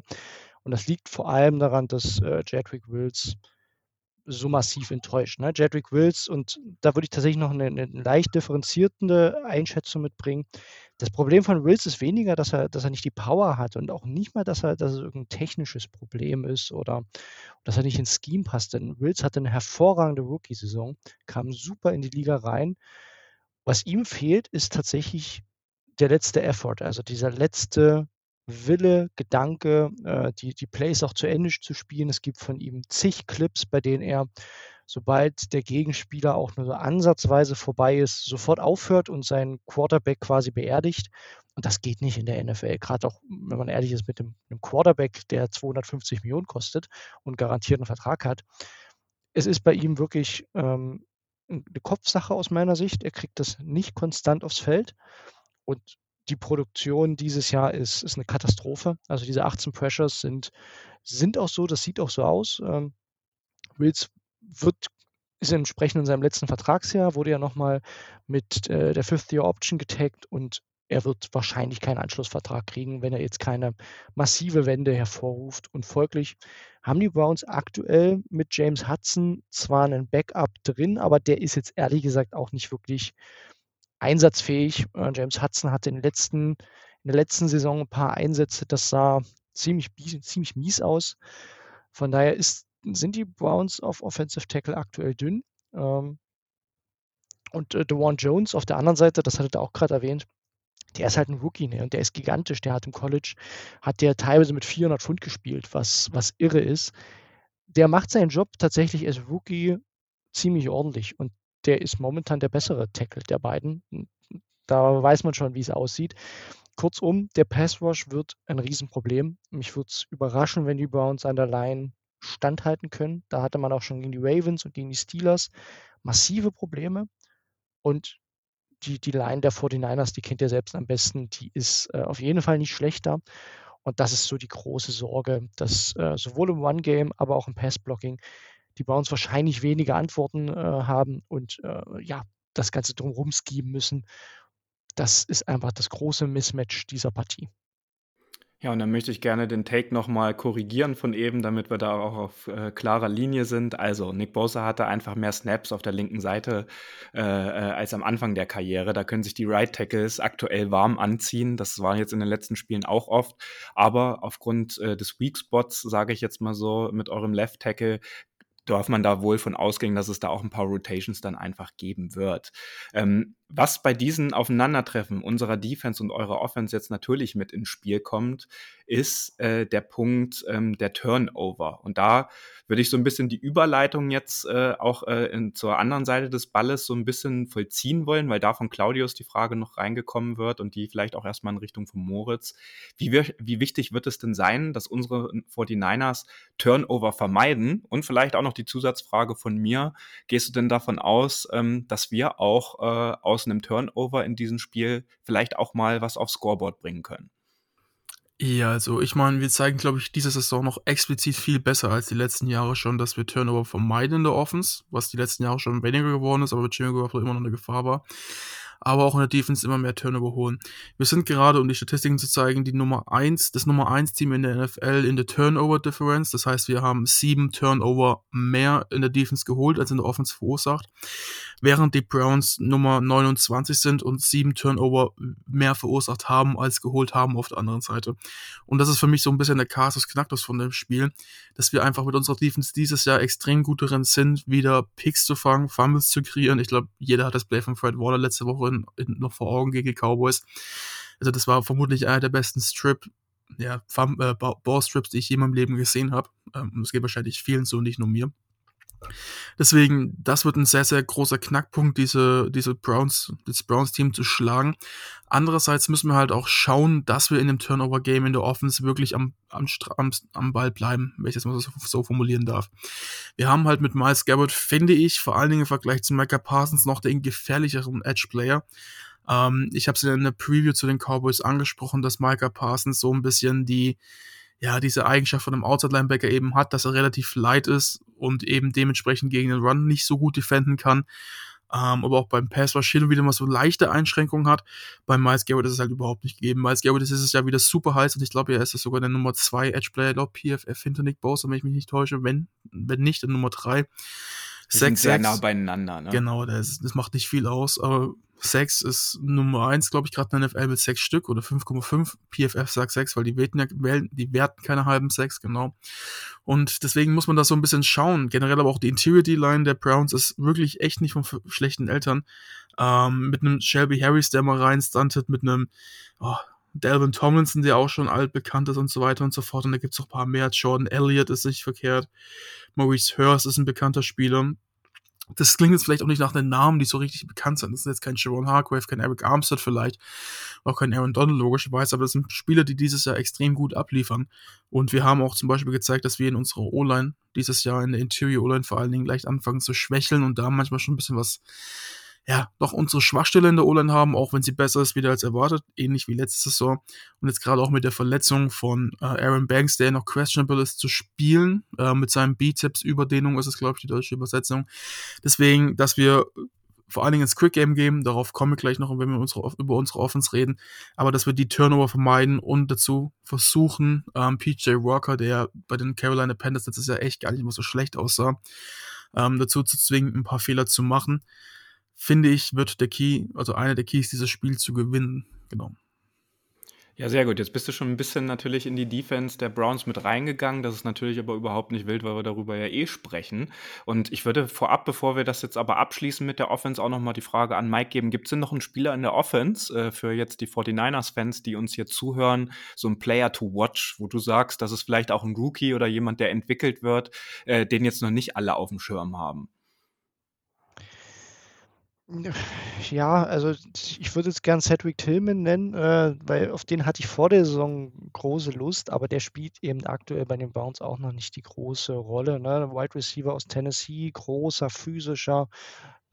und das liegt vor allem daran, dass äh, Jedrick Wills so massiv enttäuscht. Ne? Jedrick Wills, und da würde ich tatsächlich noch eine, eine leicht differenzierende Einschätzung mitbringen. Das Problem von Wills ist weniger, dass er, dass er nicht die Power hat und auch nicht mal, dass er, dass es irgendein technisches Problem ist oder dass er nicht ins Scheme passt. Denn Wills hatte eine hervorragende Rookie-Saison, kam super in die Liga rein. Was ihm fehlt, ist tatsächlich der letzte Effort, also dieser letzte Wille, Gedanke, äh, die, die Plays auch zu Ende zu spielen. Es gibt von ihm zig Clips, bei denen er sobald der Gegenspieler auch nur so ansatzweise vorbei ist, sofort aufhört und seinen Quarterback quasi beerdigt. Und das geht nicht in der NFL. Gerade auch, wenn man ehrlich ist, mit einem, einem Quarterback, der 250 Millionen kostet und garantierten Vertrag hat. Es ist bei ihm wirklich ähm, eine Kopfsache aus meiner Sicht. Er kriegt das nicht konstant aufs Feld. Und die Produktion dieses Jahr ist, ist eine Katastrophe. Also diese 18 Pressures sind, sind auch so, das sieht auch so aus. Ähm, Wills wird, ist entsprechend in seinem letzten Vertragsjahr, wurde ja nochmal mit äh, der Fifth-Year-Option getaggt und er wird wahrscheinlich keinen Anschlussvertrag kriegen, wenn er jetzt keine massive Wende hervorruft. Und folglich haben die Browns aktuell mit James Hudson zwar einen Backup drin, aber der ist jetzt ehrlich gesagt auch nicht wirklich einsatzfähig. Äh, James Hudson hatte in, den letzten, in der letzten Saison ein paar Einsätze, das sah ziemlich, ziemlich mies aus. Von daher ist, sind die Browns auf Offensive Tackle aktuell dünn. Ähm, und äh, DeWan Jones auf der anderen Seite, das hattet ihr auch gerade erwähnt, der ist halt ein Rookie ne? und der ist gigantisch. Der hat im College, hat der teilweise mit 400 Pfund gespielt, was, was irre ist. Der macht seinen Job tatsächlich als Rookie ziemlich ordentlich und der ist momentan der bessere Tackle der beiden. Da weiß man schon, wie es aussieht. Kurzum, der Pass Rush wird ein Riesenproblem. Mich würde es überraschen, wenn die Browns an der Line standhalten können. Da hatte man auch schon gegen die Ravens und gegen die Steelers massive Probleme. Und die, die Line der 49ers, die kennt ihr selbst am besten, die ist äh, auf jeden Fall nicht schlechter. Und das ist so die große Sorge, dass äh, sowohl im One-Game, aber auch im Pass-Blocking die Browns wahrscheinlich weniger Antworten äh, haben und äh, ja, das Ganze drumherum skieben müssen. Das ist einfach das große Mismatch dieser Partie. Ja, und dann möchte ich gerne den Take nochmal korrigieren von eben, damit wir da auch auf äh, klarer Linie sind. Also, Nick Bosa hatte einfach mehr Snaps auf der linken Seite äh, äh, als am Anfang der Karriere. Da können sich die Right Tackles aktuell warm anziehen. Das war jetzt in den letzten Spielen auch oft. Aber aufgrund äh, des Weak Spots, sage ich jetzt mal so, mit eurem Left Tackle darf man da wohl von ausgehen, dass es da auch ein paar Rotations dann einfach geben wird. Ähm, was bei diesen Aufeinandertreffen unserer Defense und eurer Offense jetzt natürlich mit ins Spiel kommt, ist äh, der Punkt ähm, der Turnover. Und da würde ich so ein bisschen die Überleitung jetzt äh, auch äh, in, zur anderen Seite des Balles so ein bisschen vollziehen wollen, weil da von Claudius die Frage noch reingekommen wird und die vielleicht auch erstmal in Richtung von Moritz. Wie, wie wichtig wird es denn sein, dass unsere 49ers Turnover vermeiden? Und vielleicht auch noch die Zusatzfrage von mir. Gehst du denn davon aus, ähm, dass wir auch äh, aus einem Turnover in diesem Spiel vielleicht auch mal was aufs Scoreboard bringen können? Ja, also ich meine, wir zeigen, glaube ich, diese Saison noch explizit viel besser als die letzten Jahre schon, dass wir Turnover vermeiden in der Offense, was die letzten Jahre schon weniger geworden ist, aber mit Garoppolo immer noch eine Gefahr war aber auch in der Defense immer mehr Turnover holen. Wir sind gerade, um die Statistiken zu zeigen, die Nummer 1, das Nummer 1 Team in der NFL in der Turnover Difference. Das heißt, wir haben sieben Turnover mehr in der Defense geholt, als in der Offense verursacht. Während die Browns Nummer 29 sind und sieben Turnover mehr verursacht haben, als geholt haben auf der anderen Seite. Und das ist für mich so ein bisschen der Kasus Knacktus von dem Spiel, dass wir einfach mit unserer Defense dieses Jahr extrem gut darin sind, wieder Picks zu fangen, Fumbles zu kreieren. Ich glaube, jeder hat das Play von Fred Waller letzte Woche in, in, noch vor Augen gegen die Cowboys. Also das war vermutlich einer der besten Strip, ja, äh, Ballstrips, die ich je in meinem Leben gesehen habe. Ähm, es geht wahrscheinlich vielen so, nicht nur mir. Deswegen, das wird ein sehr, sehr großer Knackpunkt, diese, diese Browns, das Browns-Team zu schlagen. Andererseits müssen wir halt auch schauen, dass wir in dem Turnover-Game in der Offense wirklich am, am, am, am Ball bleiben, wenn ich das mal so, so, formulieren darf. Wir haben halt mit Miles Garrett, finde ich, vor allen Dingen im Vergleich zu Micah Parsons noch den gefährlicheren Edge-Player. Ähm, ich habe es in der Preview zu den Cowboys angesprochen, dass Micah Parsons so ein bisschen die, ja, diese Eigenschaft von einem Outside-Linebacker eben hat, dass er relativ light ist und eben dementsprechend gegen den Run nicht so gut defenden kann. Ähm, aber auch beim Pass Rush hin wieder mal so leichte Einschränkungen hat. Beim Miles Garrett ist es halt überhaupt nicht gegeben. Miles Garrett ist es ja wieder super heiß und ich glaube, er ist das sogar der Nummer 2 Edge-Player laut PFF hinter Nick Bosa, wenn ich mich nicht täusche. Wenn, wenn nicht, der Nummer 3. Sechs, sehr nah beieinander, ne? Genau, das, das macht nicht viel aus, aber 6 ist Nummer 1, glaube ich, gerade in der NFL mit 6 Stück oder 5,5. PFF sagt 6, weil die werten, ja, die werten keine halben 6, genau. Und deswegen muss man da so ein bisschen schauen. Generell aber auch die Interior D-Line der Browns ist wirklich echt nicht von schlechten Eltern. Ähm, mit einem Shelby Harris, der mal rein stuntet, mit einem oh, Delvin Tomlinson, der auch schon altbekannt ist und so weiter und so fort. Und da gibt es noch ein paar mehr. Jordan Elliott ist nicht verkehrt. Maurice Hurst ist ein bekannter Spieler. das klingt jetzt vielleicht auch nicht nach den Namen, die so richtig bekannt sind. Das ist jetzt kein Sharon Hargrave, kein Eric Armstead vielleicht, auch kein Aaron Donald logischerweise, aber das sind Spieler, die dieses Jahr extrem gut abliefern. Und wir haben auch zum Beispiel gezeigt, dass wir in unserer O-Line dieses Jahr in der Interior O-Line vor allen Dingen leicht anfangen zu schwächeln und da manchmal schon ein bisschen was ja, noch unsere Schwachstelle in der O-Line haben, auch wenn sie besser ist wieder als erwartet, ähnlich wie letzte Saison. Und jetzt gerade auch mit der Verletzung von äh, Aaron Banks, der noch questionable ist zu spielen, äh, mit seinem Bizeps-Überdehnung ist es, glaube ich, die deutsche Übersetzung. Deswegen, dass wir vor allen Dingen ins Quick Game gehen, darauf komme ich gleich noch, wenn wir unsere, über unsere Offense reden, aber dass wir die Turnover vermeiden und dazu versuchen, ähm, PJ Walker, der bei den Carolina Panthers letztes Jahr echt gar nicht mehr so schlecht aussah, ähm, dazu zu zwingen, ein paar Fehler zu machen finde ich, wird der Key, also einer der Keys, dieses Spiel zu gewinnen, genommen. Ja, sehr gut. Jetzt bist du schon ein bisschen natürlich in die Defense der Browns mit reingegangen. Das ist natürlich aber überhaupt nicht wild, weil wir darüber ja eh sprechen. Und ich würde vorab, bevor wir das jetzt aber abschließen mit der Offense, auch nochmal die Frage an Mike geben. Gibt es denn noch einen Spieler in der Offense äh, für jetzt die 49ers-Fans, die uns hier zuhören, so ein Player to watch, wo du sagst, das ist vielleicht auch ein Rookie oder jemand, der entwickelt wird, äh, den jetzt noch nicht alle auf dem Schirm haben? Ja, also ich würde jetzt gern Cedric Tillman nennen, äh, weil auf den hatte ich vor der Saison große Lust, aber der spielt eben aktuell bei den Browns auch noch nicht die große Rolle. Ne? Wide Receiver aus Tennessee, großer, physischer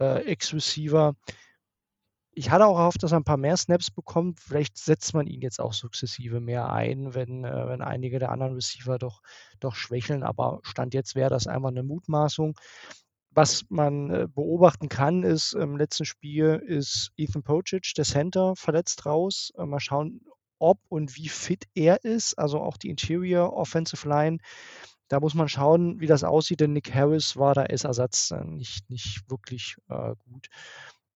äh, Ex-Receiver. Ich hatte auch gehofft, dass er ein paar mehr Snaps bekommt. Vielleicht setzt man ihn jetzt auch sukzessive mehr ein, wenn, äh, wenn einige der anderen Receiver doch, doch schwächeln. Aber Stand jetzt wäre das einfach eine Mutmaßung. Was man äh, beobachten kann, ist im letzten Spiel ist Ethan Pocic, der Center, verletzt raus. Äh, mal schauen, ob und wie fit er ist, also auch die Interior Offensive Line. Da muss man schauen, wie das aussieht, denn Nick Harris war da als Ersatz äh, nicht, nicht wirklich äh, gut.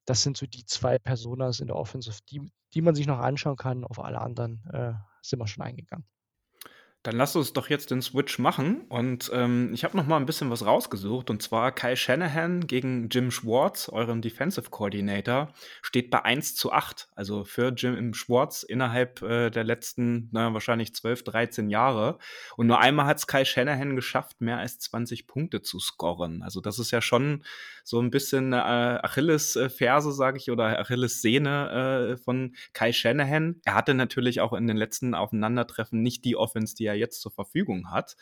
Das sind so die zwei Personas in der Offensive, die, die man sich noch anschauen kann. Auf alle anderen äh, sind wir schon eingegangen. Dann lass uns doch jetzt den Switch machen. Und ähm, ich habe noch mal ein bisschen was rausgesucht. Und zwar Kai Shanahan gegen Jim Schwartz, euren Defensive Coordinator, steht bei 1 zu 8. Also für Jim Schwartz innerhalb äh, der letzten, naja, wahrscheinlich 12, 13 Jahre. Und nur einmal hat es Kai Shanahan geschafft, mehr als 20 Punkte zu scoren. Also das ist ja schon so ein bisschen äh, Achilles-Ferse, sage ich, oder Achilles-Szene äh, von Kai Shanahan. Er hatte natürlich auch in den letzten Aufeinandertreffen nicht die Offense, die er jetzt zur Verfügung hat.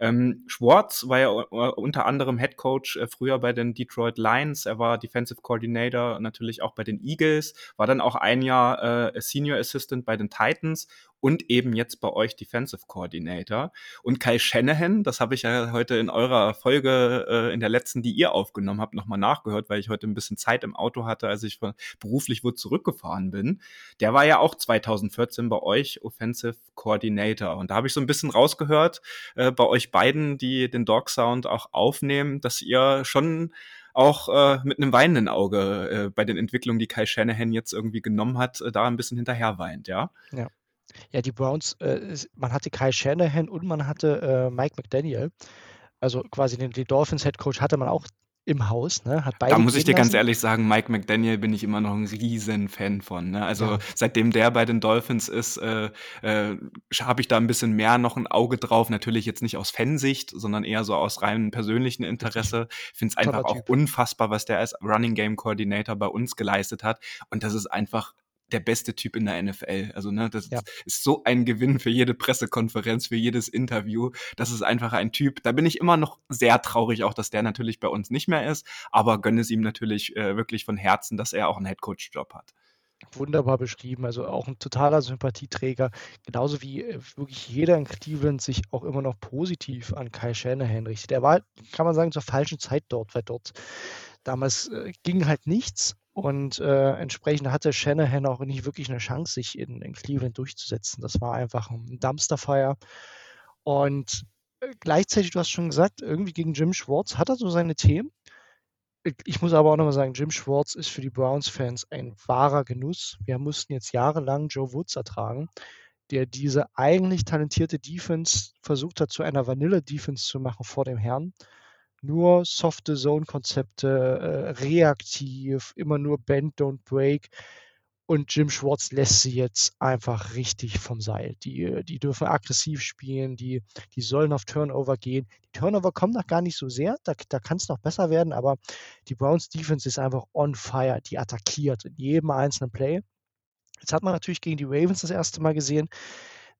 Ähm, Schwartz war ja unter anderem Head Coach äh, früher bei den Detroit Lions. Er war Defensive Coordinator natürlich auch bei den Eagles, war dann auch ein Jahr äh, Senior Assistant bei den Titans und eben jetzt bei euch Defensive Coordinator. Und Kai Shanahan, das habe ich ja heute in eurer Folge, äh, in der letzten, die ihr aufgenommen habt, nochmal nachgehört, weil ich heute ein bisschen Zeit im Auto hatte, als ich beruflich wo zurückgefahren bin. Der war ja auch 2014 bei euch Offensive Coordinator. Und da habe ich so ein bisschen rausgehört, äh, bei euch beiden, die den Dog Sound auch aufnehmen, dass ihr schon auch äh, mit einem weinenden Auge äh, bei den Entwicklungen, die Kai Shanahan jetzt irgendwie genommen hat, äh, da ein bisschen hinterher weint, ja? Ja. Ja, die Browns, äh, man hatte Kai Shanahan und man hatte äh, Mike McDaniel. Also quasi den, den Dolphins Head Coach hatte man auch im Haus, ne? Hat beide da muss ich dir lassen. ganz ehrlich sagen, Mike McDaniel bin ich immer noch ein riesen Fan von. Ne? Also ja. seitdem der bei den Dolphins ist, äh, äh, habe ich da ein bisschen mehr noch ein Auge drauf. Natürlich jetzt nicht aus Fansicht, sondern eher so aus reinem persönlichen Interesse. Ich finde es einfach auch unfassbar, was der als Running Game Coordinator bei uns geleistet hat. Und das ist einfach der beste Typ in der NFL. Also, ne, das ja. ist so ein Gewinn für jede Pressekonferenz, für jedes Interview. Das ist einfach ein Typ. Da bin ich immer noch sehr traurig, auch dass der natürlich bei uns nicht mehr ist, aber gönne es ihm natürlich äh, wirklich von Herzen, dass er auch einen Headcoach-Job hat. Wunderbar beschrieben, also auch ein totaler Sympathieträger, genauso wie äh, wirklich jeder in Cleveland sich auch immer noch positiv an Kai Shanahan richtet. Er war, kann man sagen, zur falschen Zeit dort, weil dort damals äh, ging halt nichts und äh, entsprechend hatte Shanahan auch nicht wirklich eine Chance, sich in, in Cleveland durchzusetzen. Das war einfach ein Dumpsterfire. Und äh, gleichzeitig, du hast schon gesagt, irgendwie gegen Jim Schwartz hat er so seine Themen. Ich muss aber auch nochmal sagen, Jim Schwartz ist für die Browns-Fans ein wahrer Genuss. Wir mussten jetzt jahrelang Joe Woods ertragen, der diese eigentlich talentierte Defense versucht hat, zu einer Vanilla-Defense zu machen vor dem Herrn nur softe Zone-Konzepte, äh, reaktiv, immer nur Bend, Don't Break. Und Jim Schwartz lässt sie jetzt einfach richtig vom Seil. Die, die dürfen aggressiv spielen, die, die sollen auf Turnover gehen. Die Turnover kommen noch gar nicht so sehr, da, da kann es noch besser werden, aber die Browns Defense ist einfach on fire. Die attackiert in jedem einzelnen Play. Jetzt hat man natürlich gegen die Ravens das erste Mal gesehen,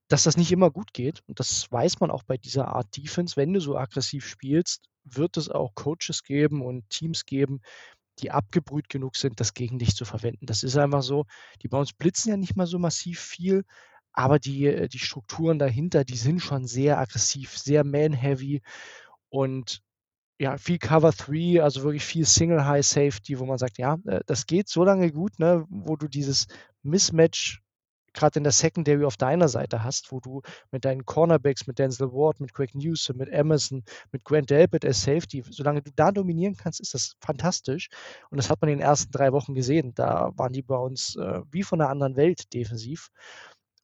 dass das nicht immer gut geht. Und das weiß man auch bei dieser Art Defense. Wenn du so aggressiv spielst, wird es auch Coaches geben und Teams geben, die abgebrüht genug sind, das gegen dich zu verwenden. Das ist einfach so. Die bei uns blitzen ja nicht mal so massiv viel, aber die, äh, die Strukturen dahinter, die sind schon sehr aggressiv, sehr man-heavy und ja, viel Cover 3, also wirklich viel Single High Safety, wo man sagt, ja, äh, das geht so lange gut, ne, wo du dieses Mismatch gerade in der Secondary auf deiner Seite hast, wo du mit deinen Cornerbacks, mit Denzel Ward, mit Greg Newsom, mit Emerson, mit Grant Delpit als Safety, solange du da dominieren kannst, ist das fantastisch. Und das hat man in den ersten drei Wochen gesehen. Da waren die bei uns äh, wie von einer anderen Welt defensiv.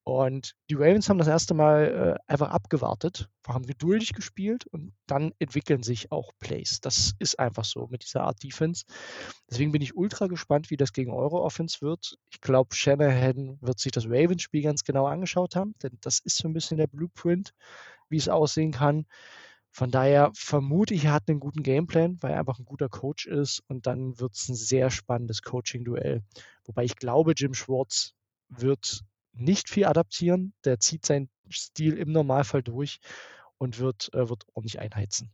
Und die Ravens haben das erste Mal äh, einfach abgewartet, haben geduldig gespielt und dann entwickeln sich auch Plays. Das ist einfach so mit dieser Art Defense. Deswegen bin ich ultra gespannt, wie das gegen eure Offense wird. Ich glaube, Shanahan wird sich das Ravens-Spiel ganz genau angeschaut haben, denn das ist so ein bisschen der Blueprint, wie es aussehen kann. Von daher vermute ich, er hat einen guten Gameplan, weil er einfach ein guter Coach ist und dann wird es ein sehr spannendes Coaching-Duell. Wobei ich glaube, Jim Schwartz wird nicht viel adaptieren. Der zieht seinen Stil im Normalfall durch und wird, äh, wird ordentlich einheizen.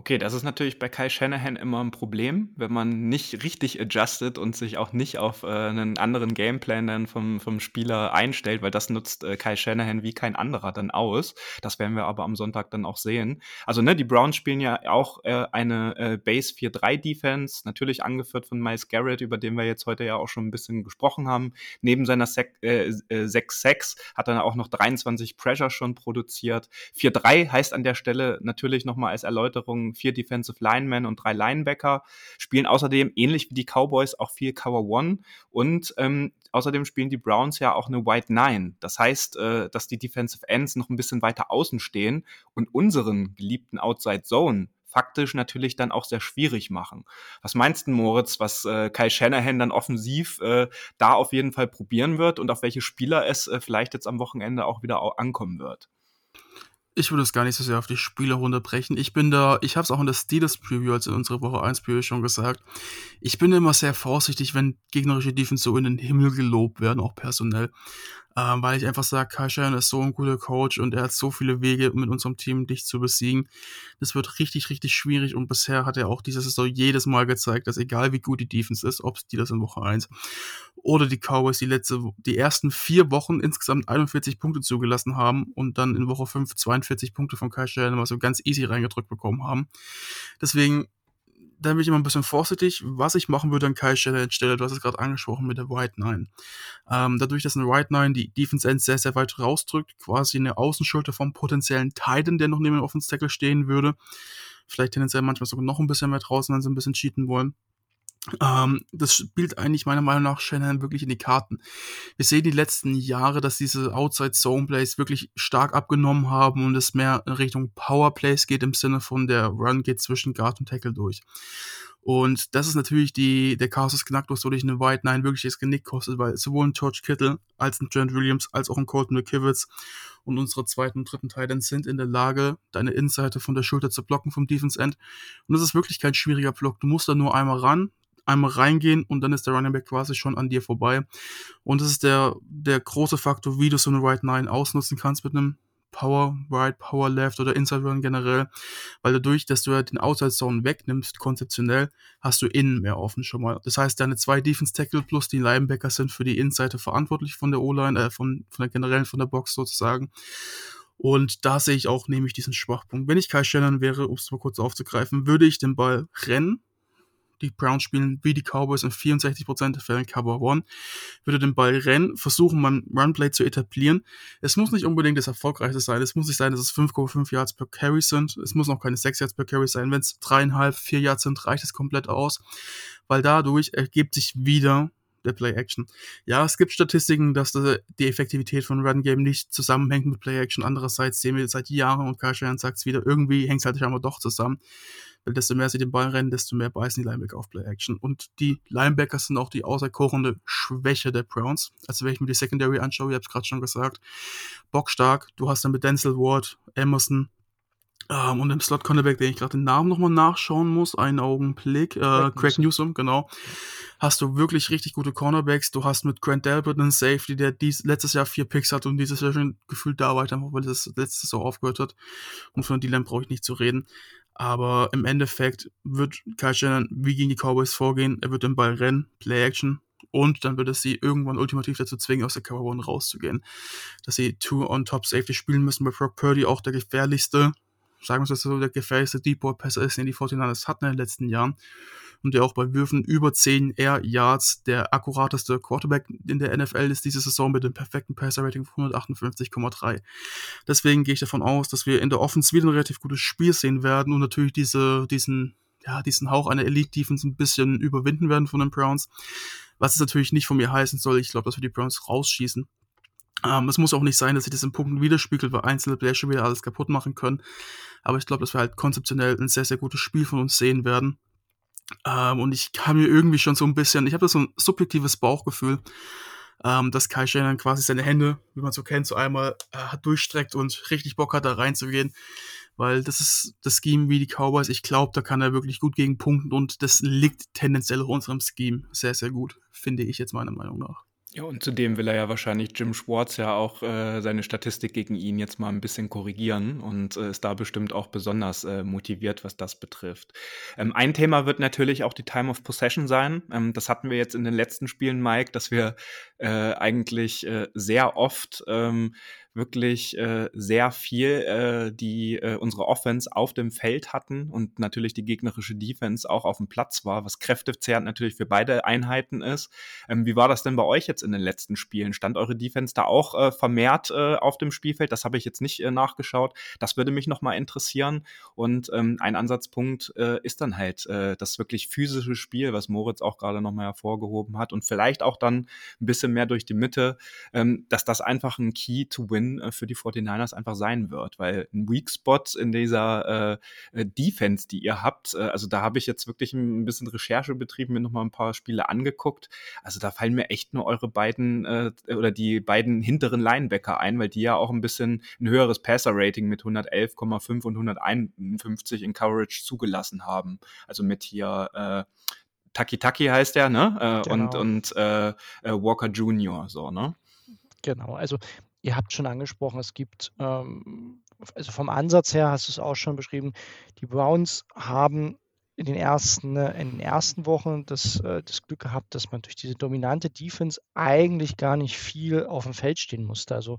Okay, das ist natürlich bei Kai Shanahan immer ein Problem, wenn man nicht richtig adjustet und sich auch nicht auf äh, einen anderen Gameplan dann vom, vom Spieler einstellt, weil das nutzt äh, Kai Shanahan wie kein anderer dann aus. Das werden wir aber am Sonntag dann auch sehen. Also, ne, die Browns spielen ja auch äh, eine äh, Base 4-3 Defense, natürlich angeführt von Miles Garrett, über den wir jetzt heute ja auch schon ein bisschen gesprochen haben. Neben seiner Sek äh, 6-6 äh, hat er auch noch 23 Pressure schon produziert. 4-3 heißt an der Stelle natürlich nochmal als Erläuterung, Vier Defensive Linemen und drei Linebacker, spielen außerdem ähnlich wie die Cowboys auch viel Cover One und ähm, außerdem spielen die Browns ja auch eine White Nine. Das heißt, äh, dass die Defensive Ends noch ein bisschen weiter außen stehen und unseren geliebten Outside Zone faktisch natürlich dann auch sehr schwierig machen. Was meinst du, Moritz, was äh, Kai Shanahan dann offensiv äh, da auf jeden Fall probieren wird und auf welche Spieler es äh, vielleicht jetzt am Wochenende auch wieder ankommen wird? Ich würde es gar nicht so sehr auf die Spieler runterbrechen. Ich bin da, ich habe es auch in der Steelers Preview, als in unserer Woche 1 Preview schon gesagt. Ich bin immer sehr vorsichtig, wenn gegnerische Defense so in den Himmel gelobt werden, auch personell ähm, weil ich einfach sage, Kai Shannon ist so ein guter Coach und er hat so viele Wege, mit unserem Team dich zu besiegen. Das wird richtig, richtig schwierig und bisher hat er auch dieses Saison jedes Mal gezeigt, dass egal wie gut die Defense ist, ob die das in Woche 1 oder die Cowboys die letzte, die ersten vier Wochen insgesamt 41 Punkte zugelassen haben und dann in Woche 5 42 Punkte von Kai Shannon mal so ganz easy reingedrückt bekommen haben. Deswegen da bin ich immer ein bisschen vorsichtig. Was ich machen würde an Kai Stelle, Stelle du hast es gerade angesprochen mit der White Nine. Ähm, dadurch, dass eine White Nine die Defense End sehr, sehr weit rausdrückt, quasi eine Außenschulter vom potenziellen Titan, der noch neben dem Offense Tackle stehen würde. Vielleicht tendenziell manchmal sogar noch ein bisschen mehr draußen, wenn sie ein bisschen cheaten wollen. Ähm, das spielt eigentlich meiner Meinung nach Shanahan wirklich in die Karten. Wir sehen die letzten Jahre, dass diese Outside Zone Plays wirklich stark abgenommen haben und es mehr in Richtung Power Plays geht im Sinne von der Run geht zwischen Guard und Tackle durch. Und das ist natürlich die, der Casus Knacktus, wo dich eine White Nine das Genick kostet, weil sowohl ein George Kittle als ein Trent Williams als auch ein Colton McKivitz und unsere zweiten und dritten Titans sind in der Lage, deine Innenseite von der Schulter zu blocken vom Defense End. Und das ist wirklich kein schwieriger Block. Du musst da nur einmal ran, einmal reingehen und dann ist der Running Back quasi schon an dir vorbei. Und das ist der, der große Faktor, wie du so eine Right 9 ausnutzen kannst mit einem Power Right, Power Left oder Inside Run generell, weil dadurch, dass du ja den Outside Zone wegnimmst, konzeptionell, hast du innen mehr offen schon mal. Das heißt, deine zwei Defense Tackle plus die Linebacker sind für die Innenseite verantwortlich von der O-Line, äh, von, von der generellen, von der Box sozusagen. Und da sehe ich auch nämlich diesen Schwachpunkt. Wenn ich Kai Shannon wäre, um es mal kurz aufzugreifen, würde ich den Ball rennen, die Browns spielen wie die Cowboys in 64% der Fällen Cover One, würde den Ball rennen, versuchen, mein Runplay zu etablieren. Es muss nicht unbedingt das Erfolgreichste sein. Es muss nicht sein, dass es 5,5 Yards per Carry sind. Es muss noch keine 6 Yards per Carry sein. Wenn es dreieinhalb, vier Yards sind, reicht es komplett aus. Weil dadurch ergibt sich wieder der Play-Action. Ja, es gibt Statistiken, dass die Effektivität von Run Game nicht zusammenhängt mit Play-Action. Andererseits sehen wir seit Jahren und Shanahan sagt es wieder, irgendwie hängt es halt scheinbar doch zusammen. Weil desto mehr sie den Ball rennen, desto mehr beißen die Linebacker auf Play-Action. Und die Linebacker sind auch die außerkochende Schwäche der Browns. Also wenn ich mir die Secondary anschaue, ich habe es gerade schon gesagt, bockstark. Du hast dann mit Denzel Ward, Emerson, ähm, und im Slot Cornerback, den ich gerade den Namen nochmal nachschauen muss, einen Augenblick, äh, Craig, Craig Newsom. Genau, hast du wirklich richtig gute Cornerbacks. Du hast mit Grant Delbert einen Safety, der dies, letztes Jahr vier Picks hat und dieses Jahr schon gefühlt da weiter, weil das letztes Jahr aufgehört hat. Und von Dylan brauche ich nicht zu reden. Aber im Endeffekt wird Kyle Shannon wie gegen die Cowboys vorgehen. Er wird den Ball rennen, Play Action, und dann wird es sie irgendwann ultimativ dazu zwingen, aus der Cover One rauszugehen. Dass sie Two on Top Safety spielen müssen bei Brock Purdy, auch der gefährlichste sagen wir es so, der gefährlichste Deep Ball Passer ist, den die 49ers hatten in den letzten Jahren. Und der auch bei Würfen über 10 Air Yards der akkurateste Quarterback in der NFL ist diese Saison mit dem perfekten Passer Rating von 158,3. Deswegen gehe ich davon aus, dass wir in der Offense wieder ein relativ gutes Spiel sehen werden und natürlich diese, diesen, ja, diesen Hauch einer Elite Defense ein bisschen überwinden werden von den Browns. Was es natürlich nicht von mir heißen soll. Ich glaube, dass wir die Browns rausschießen. Ähm, es muss auch nicht sein, dass sich das in Punkten widerspiegelt, weil einzelne Player schon wieder alles kaputt machen können. Aber ich glaube, dass wir halt konzeptionell ein sehr, sehr gutes Spiel von uns sehen werden. Ähm, und ich kann mir irgendwie schon so ein bisschen, ich habe so ein subjektives Bauchgefühl, ähm, dass Kai Shannon quasi seine Hände, wie man so kennt, so einmal äh, durchstreckt und richtig Bock hat, da reinzugehen. Weil das ist das Scheme wie die Cowboys. Ich glaube, da kann er wirklich gut gegen punkten und das liegt tendenziell auch unserem Scheme sehr, sehr gut, finde ich jetzt meiner Meinung nach. Ja, und zudem will er ja wahrscheinlich Jim Schwartz ja auch äh, seine Statistik gegen ihn jetzt mal ein bisschen korrigieren und äh, ist da bestimmt auch besonders äh, motiviert, was das betrifft. Ähm, ein Thema wird natürlich auch die Time of Possession sein. Ähm, das hatten wir jetzt in den letzten Spielen, Mike, dass wir äh, eigentlich äh, sehr oft ähm, wirklich äh, sehr viel äh, die äh, unsere Offense auf dem Feld hatten und natürlich die gegnerische Defense auch auf dem Platz war, was kräftezehrend natürlich für beide Einheiten ist. Ähm, wie war das denn bei euch jetzt in den letzten Spielen? Stand eure Defense da auch äh, vermehrt äh, auf dem Spielfeld? Das habe ich jetzt nicht äh, nachgeschaut. Das würde mich nochmal interessieren. Und ähm, ein Ansatzpunkt äh, ist dann halt äh, das wirklich physische Spiel, was Moritz auch gerade nochmal hervorgehoben hat und vielleicht auch dann ein bisschen mehr durch die Mitte, ähm, dass das einfach ein Key to Win Win äh, für die 49ers einfach sein wird, weil ein Weak Spot in dieser äh, äh, Defense, die ihr habt, äh, also da habe ich jetzt wirklich ein bisschen Recherche betrieben, mir nochmal ein paar Spiele angeguckt. Also da fallen mir echt nur eure beiden äh, oder die beiden hinteren Linebacker ein, weil die ja auch ein bisschen ein höheres Passer-Rating mit 111,5 und 151 in Coverage zugelassen haben. Also mit hier äh, Taki Taki heißt der, ne? Äh, genau. Und, und äh, Walker Jr., so, ne? Genau, also Ihr habt schon angesprochen, es gibt, ähm, also vom Ansatz her hast du es auch schon beschrieben, die Browns haben in den ersten, ne, in den ersten Wochen das, äh, das Glück gehabt, dass man durch diese dominante Defense eigentlich gar nicht viel auf dem Feld stehen musste. Also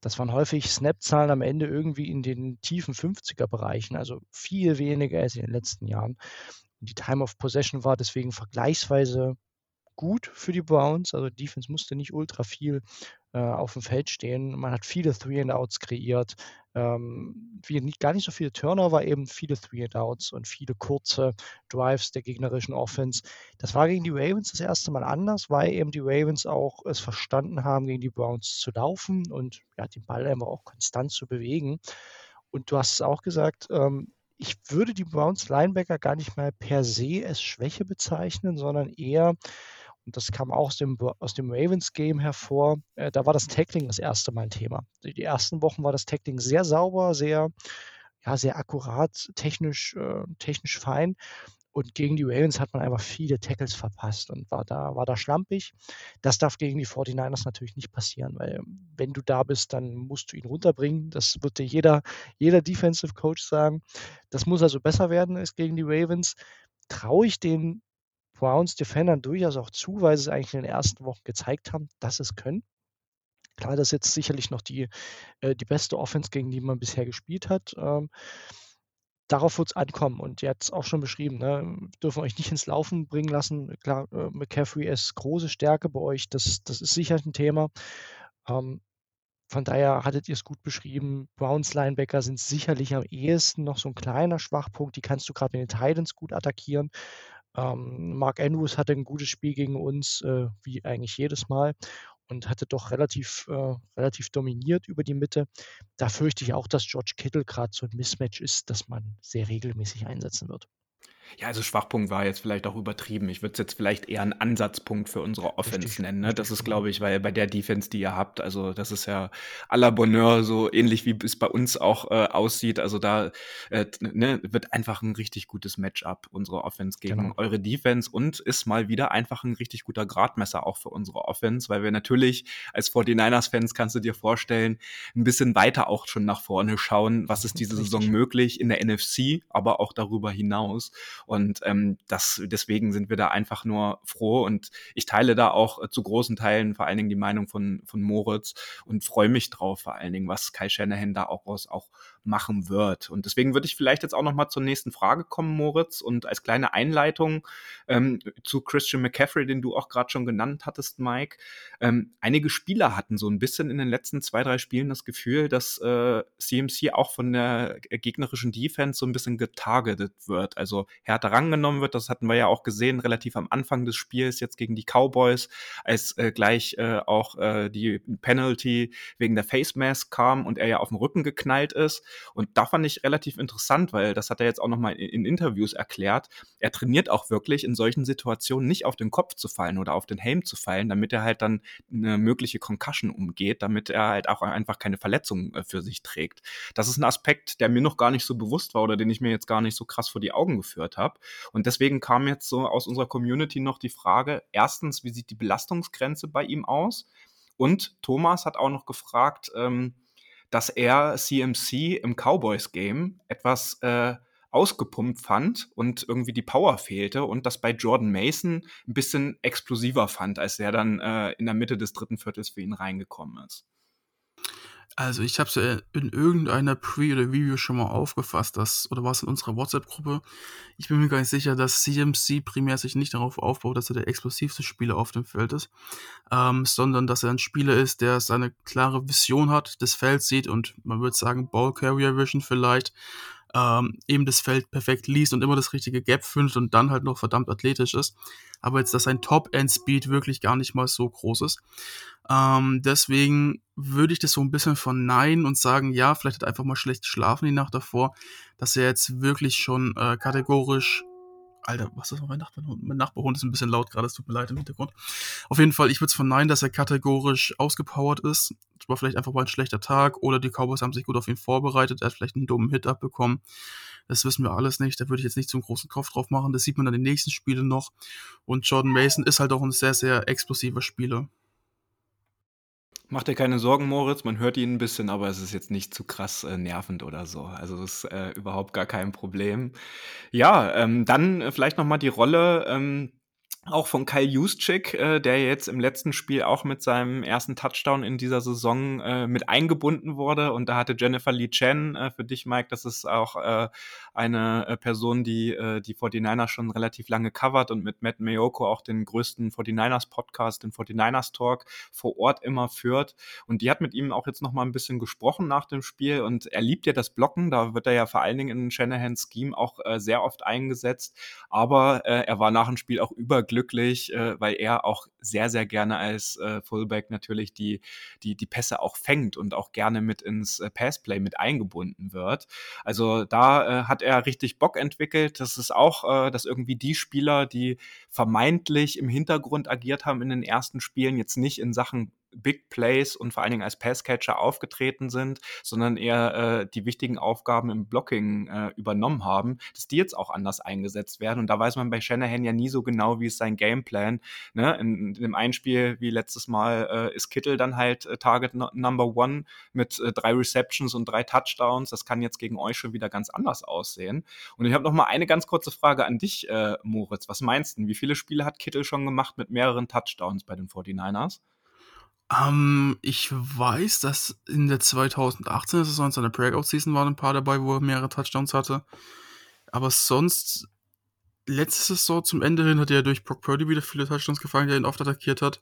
das waren häufig Snap-Zahlen am Ende irgendwie in den tiefen 50er-Bereichen, also viel weniger als in den letzten Jahren. Und die Time of Possession war deswegen vergleichsweise gut für die Browns. Also Defense musste nicht ultra viel äh, auf dem Feld stehen. Man hat viele Three-and-Outs kreiert. Ähm, nicht, gar nicht so viele Turnover, eben viele Three-and-Outs und viele kurze Drives der gegnerischen Offense. Das war gegen die Ravens das erste Mal anders, weil eben die Ravens auch es verstanden haben, gegen die Browns zu laufen und ja, den Ball einfach auch konstant zu bewegen. Und du hast es auch gesagt, ähm, ich würde die Browns Linebacker gar nicht mal per se als Schwäche bezeichnen, sondern eher und das kam auch aus dem, aus dem Ravens-Game hervor. Äh, da war das Tackling das erste Mal ein Thema. Die ersten Wochen war das Tackling sehr sauber, sehr, ja, sehr akkurat, technisch, äh, technisch fein. Und gegen die Ravens hat man einfach viele Tackles verpasst und war da, war da schlampig. Das darf gegen die 49ers natürlich nicht passieren, weil wenn du da bist, dann musst du ihn runterbringen. Das wird dir jeder, jeder Defensive Coach sagen. Das muss also besser werden als gegen die Ravens. Traue ich den Browns Defendern durchaus auch zu, weil sie es eigentlich in den ersten Wochen gezeigt haben, dass sie es können. Klar, das ist jetzt sicherlich noch die, äh, die beste Offense, gegen die man bisher gespielt hat. Ähm, darauf wird es ankommen. Und jetzt auch schon beschrieben, ne, dürfen euch nicht ins Laufen bringen lassen. Klar, äh, McCaffrey ist große Stärke bei euch, das, das ist sicher ein Thema. Ähm, von daher hattet ihr es gut beschrieben. Browns Linebacker sind sicherlich am ehesten noch so ein kleiner Schwachpunkt. Die kannst du gerade mit den Titans gut attackieren. Ähm, Mark Andrews hatte ein gutes Spiel gegen uns, äh, wie eigentlich jedes Mal und hatte doch relativ äh, relativ dominiert über die Mitte. Da fürchte ich auch, dass George Kittle gerade so ein Mismatch ist, das man sehr regelmäßig einsetzen wird. Ja, also Schwachpunkt war jetzt vielleicht auch übertrieben. Ich würde es jetzt vielleicht eher einen Ansatzpunkt für unsere Offense Richtig, nennen. Ne? Das ist, genau. glaube ich, weil bei der Defense, die ihr habt, also das ist ja à la Bonheur, so ähnlich wie es bei uns auch äh, aussieht. Also da äh, ne, wird einfach ein richtig gutes Matchup, unsere Offense gegen Genau. eure Defense und ist mal wieder einfach ein richtig guter Gradmesser auch für unsere Offense, weil wir natürlich als 49ers-Fans kannst du dir vorstellen, ein bisschen weiter auch schon nach vorne schauen, was ist diese. [laughs] Saison möglich in der NFC, aber auch darüber hinaus. Und ähm, das, deswegen sind wir da einfach nur froh. Und ich teile da auch äh, zu großen Teilen vor allen Dingen die Meinung von, von Moritz und freue mich drauf, vor allen Dingen, was Kai Shanahan da auch aus auch machen wird. Und deswegen würde ich vielleicht jetzt auch noch mal zur nächsten Frage kommen, Moritz. Und als kleine Einleitung ähm, zu Christian McCaffrey, den du auch gerade schon genannt hattest, Mike. Ähm, einige Spieler hatten so ein bisschen in den letzten zwei, drei Spielen das Gefühl, dass äh, CMC auch von der gegnerischen Defense so ein bisschen getargetet wird. Also härter rangenommen wird. Das hatten wir ja auch gesehen, relativ am Anfang des Spiels, jetzt gegen die Cowboys, als äh, gleich äh, auch äh, die Penalty wegen der Face Mask kam und er ja auf den Rücken geknallt ist. Und da fand ich relativ interessant, weil das hat er jetzt auch nochmal in, in Interviews erklärt. Er trainiert auch wirklich in solchen Situationen nicht auf den Kopf zu fallen oder auf den Helm zu fallen, damit er halt dann eine mögliche Concussion umgeht, damit er halt auch einfach keine Verletzung äh, für sich trägt. Das ist ein Aspekt, der mir noch gar nicht so bewusst war oder den ich mir jetzt gar nicht so krass vor die Augen geführt habe. Und deswegen kam jetzt so aus unserer Community noch die Frage, erstens, wie sieht die Belastungsgrenze bei ihm aus? Und Thomas hat auch noch gefragt, ähm, dass er CMC im Cowboys-Game etwas äh, ausgepumpt fand und irgendwie die Power fehlte und das bei Jordan Mason ein bisschen explosiver fand, als er dann äh, in der Mitte des dritten Viertels für ihn reingekommen ist. Also ich habe es ja in irgendeiner Pre- oder Review schon mal aufgefasst, dass, oder war es in unserer WhatsApp-Gruppe, ich bin mir gar nicht sicher, dass CMC primär sich nicht darauf aufbaut, dass er der explosivste Spieler auf dem Feld ist, ähm, sondern dass er ein Spieler ist, der seine klare Vision hat, das Feld sieht und man würde sagen Ball Carrier Vision vielleicht, ähm, eben das Feld perfekt liest und immer das richtige Gap findet und dann halt noch verdammt athletisch ist. Aber jetzt, dass sein Top-End-Speed wirklich gar nicht mal so groß ist. Ähm, deswegen würde ich das so ein bisschen verneinen und sagen, ja, vielleicht hat einfach mal schlecht geschlafen die Nacht davor, dass er jetzt wirklich schon äh, kategorisch Alter, was ist? Mein Nachbarhund? Mein Nachbarhund ist ein bisschen laut gerade, es tut mir leid im Hintergrund. Auf jeden Fall, ich würde es verneinen, dass er kategorisch ausgepowert ist. Es war vielleicht einfach mal ein schlechter Tag oder die Cowboys haben sich gut auf ihn vorbereitet. Er hat vielleicht einen dummen Hit abbekommen. Das wissen wir alles nicht. Da würde ich jetzt nicht so einen großen Kopf drauf machen. Das sieht man dann in den nächsten Spielen noch. Und Jordan Mason ist halt auch ein sehr, sehr explosiver Spieler. Mach dir keine Sorgen, Moritz. Man hört ihn ein bisschen, aber es ist jetzt nicht zu krass äh, nervend oder so. Also das ist äh, überhaupt gar kein Problem. Ja, ähm, dann äh, vielleicht noch mal die Rolle ähm, auch von Kyle Juszczyk, äh, der jetzt im letzten Spiel auch mit seinem ersten Touchdown in dieser Saison äh, mit eingebunden wurde. Und da hatte Jennifer Lee Chen, äh, für dich, Mike, das ist auch äh, eine äh, Person, die äh, die 49ers schon relativ lange covert und mit Matt Mayoko auch den größten 49ers-Podcast, den 49ers Talk, vor Ort immer führt. Und die hat mit ihm auch jetzt noch mal ein bisschen gesprochen nach dem Spiel. Und er liebt ja das Blocken. Da wird er ja vor allen Dingen in Shanahan's Scheme auch äh, sehr oft eingesetzt. Aber äh, er war nach dem Spiel auch überglücklich, äh, weil er auch sehr, sehr gerne als äh, Fullback natürlich die, die, die Pässe auch fängt und auch gerne mit ins äh, Passplay mit eingebunden wird. Also da äh, hat er richtig Bock entwickelt. Das ist auch, äh, dass irgendwie die Spieler, die vermeintlich im Hintergrund agiert haben in den ersten Spielen, jetzt nicht in Sachen Big Plays und vor allen Dingen als Passcatcher aufgetreten sind, sondern eher äh, die wichtigen Aufgaben im Blocking äh, übernommen haben, dass die jetzt auch anders eingesetzt werden. Und da weiß man bei Shanahan ja nie so genau, wie ist sein Gameplan. Ne? In, in dem einen Spiel wie letztes Mal äh, ist Kittel dann halt äh, Target no Number One mit äh, drei Receptions und drei Touchdowns. Das kann jetzt gegen euch schon wieder ganz anders aussehen. Und ich habe noch mal eine ganz kurze Frage an dich, äh, Moritz. Was meinst du? Wie viele Spiele hat Kittel schon gemacht mit mehreren Touchdowns bei den 49ers? Ähm, ich weiß, dass in der 2018er Saison, in seiner Breakout-Season, waren ein paar dabei, wo er mehrere Touchdowns hatte. Aber sonst, letzte Saison zum Ende hin hat er durch Brock Purdy wieder viele Touchdowns gefangen, der ihn oft attackiert hat.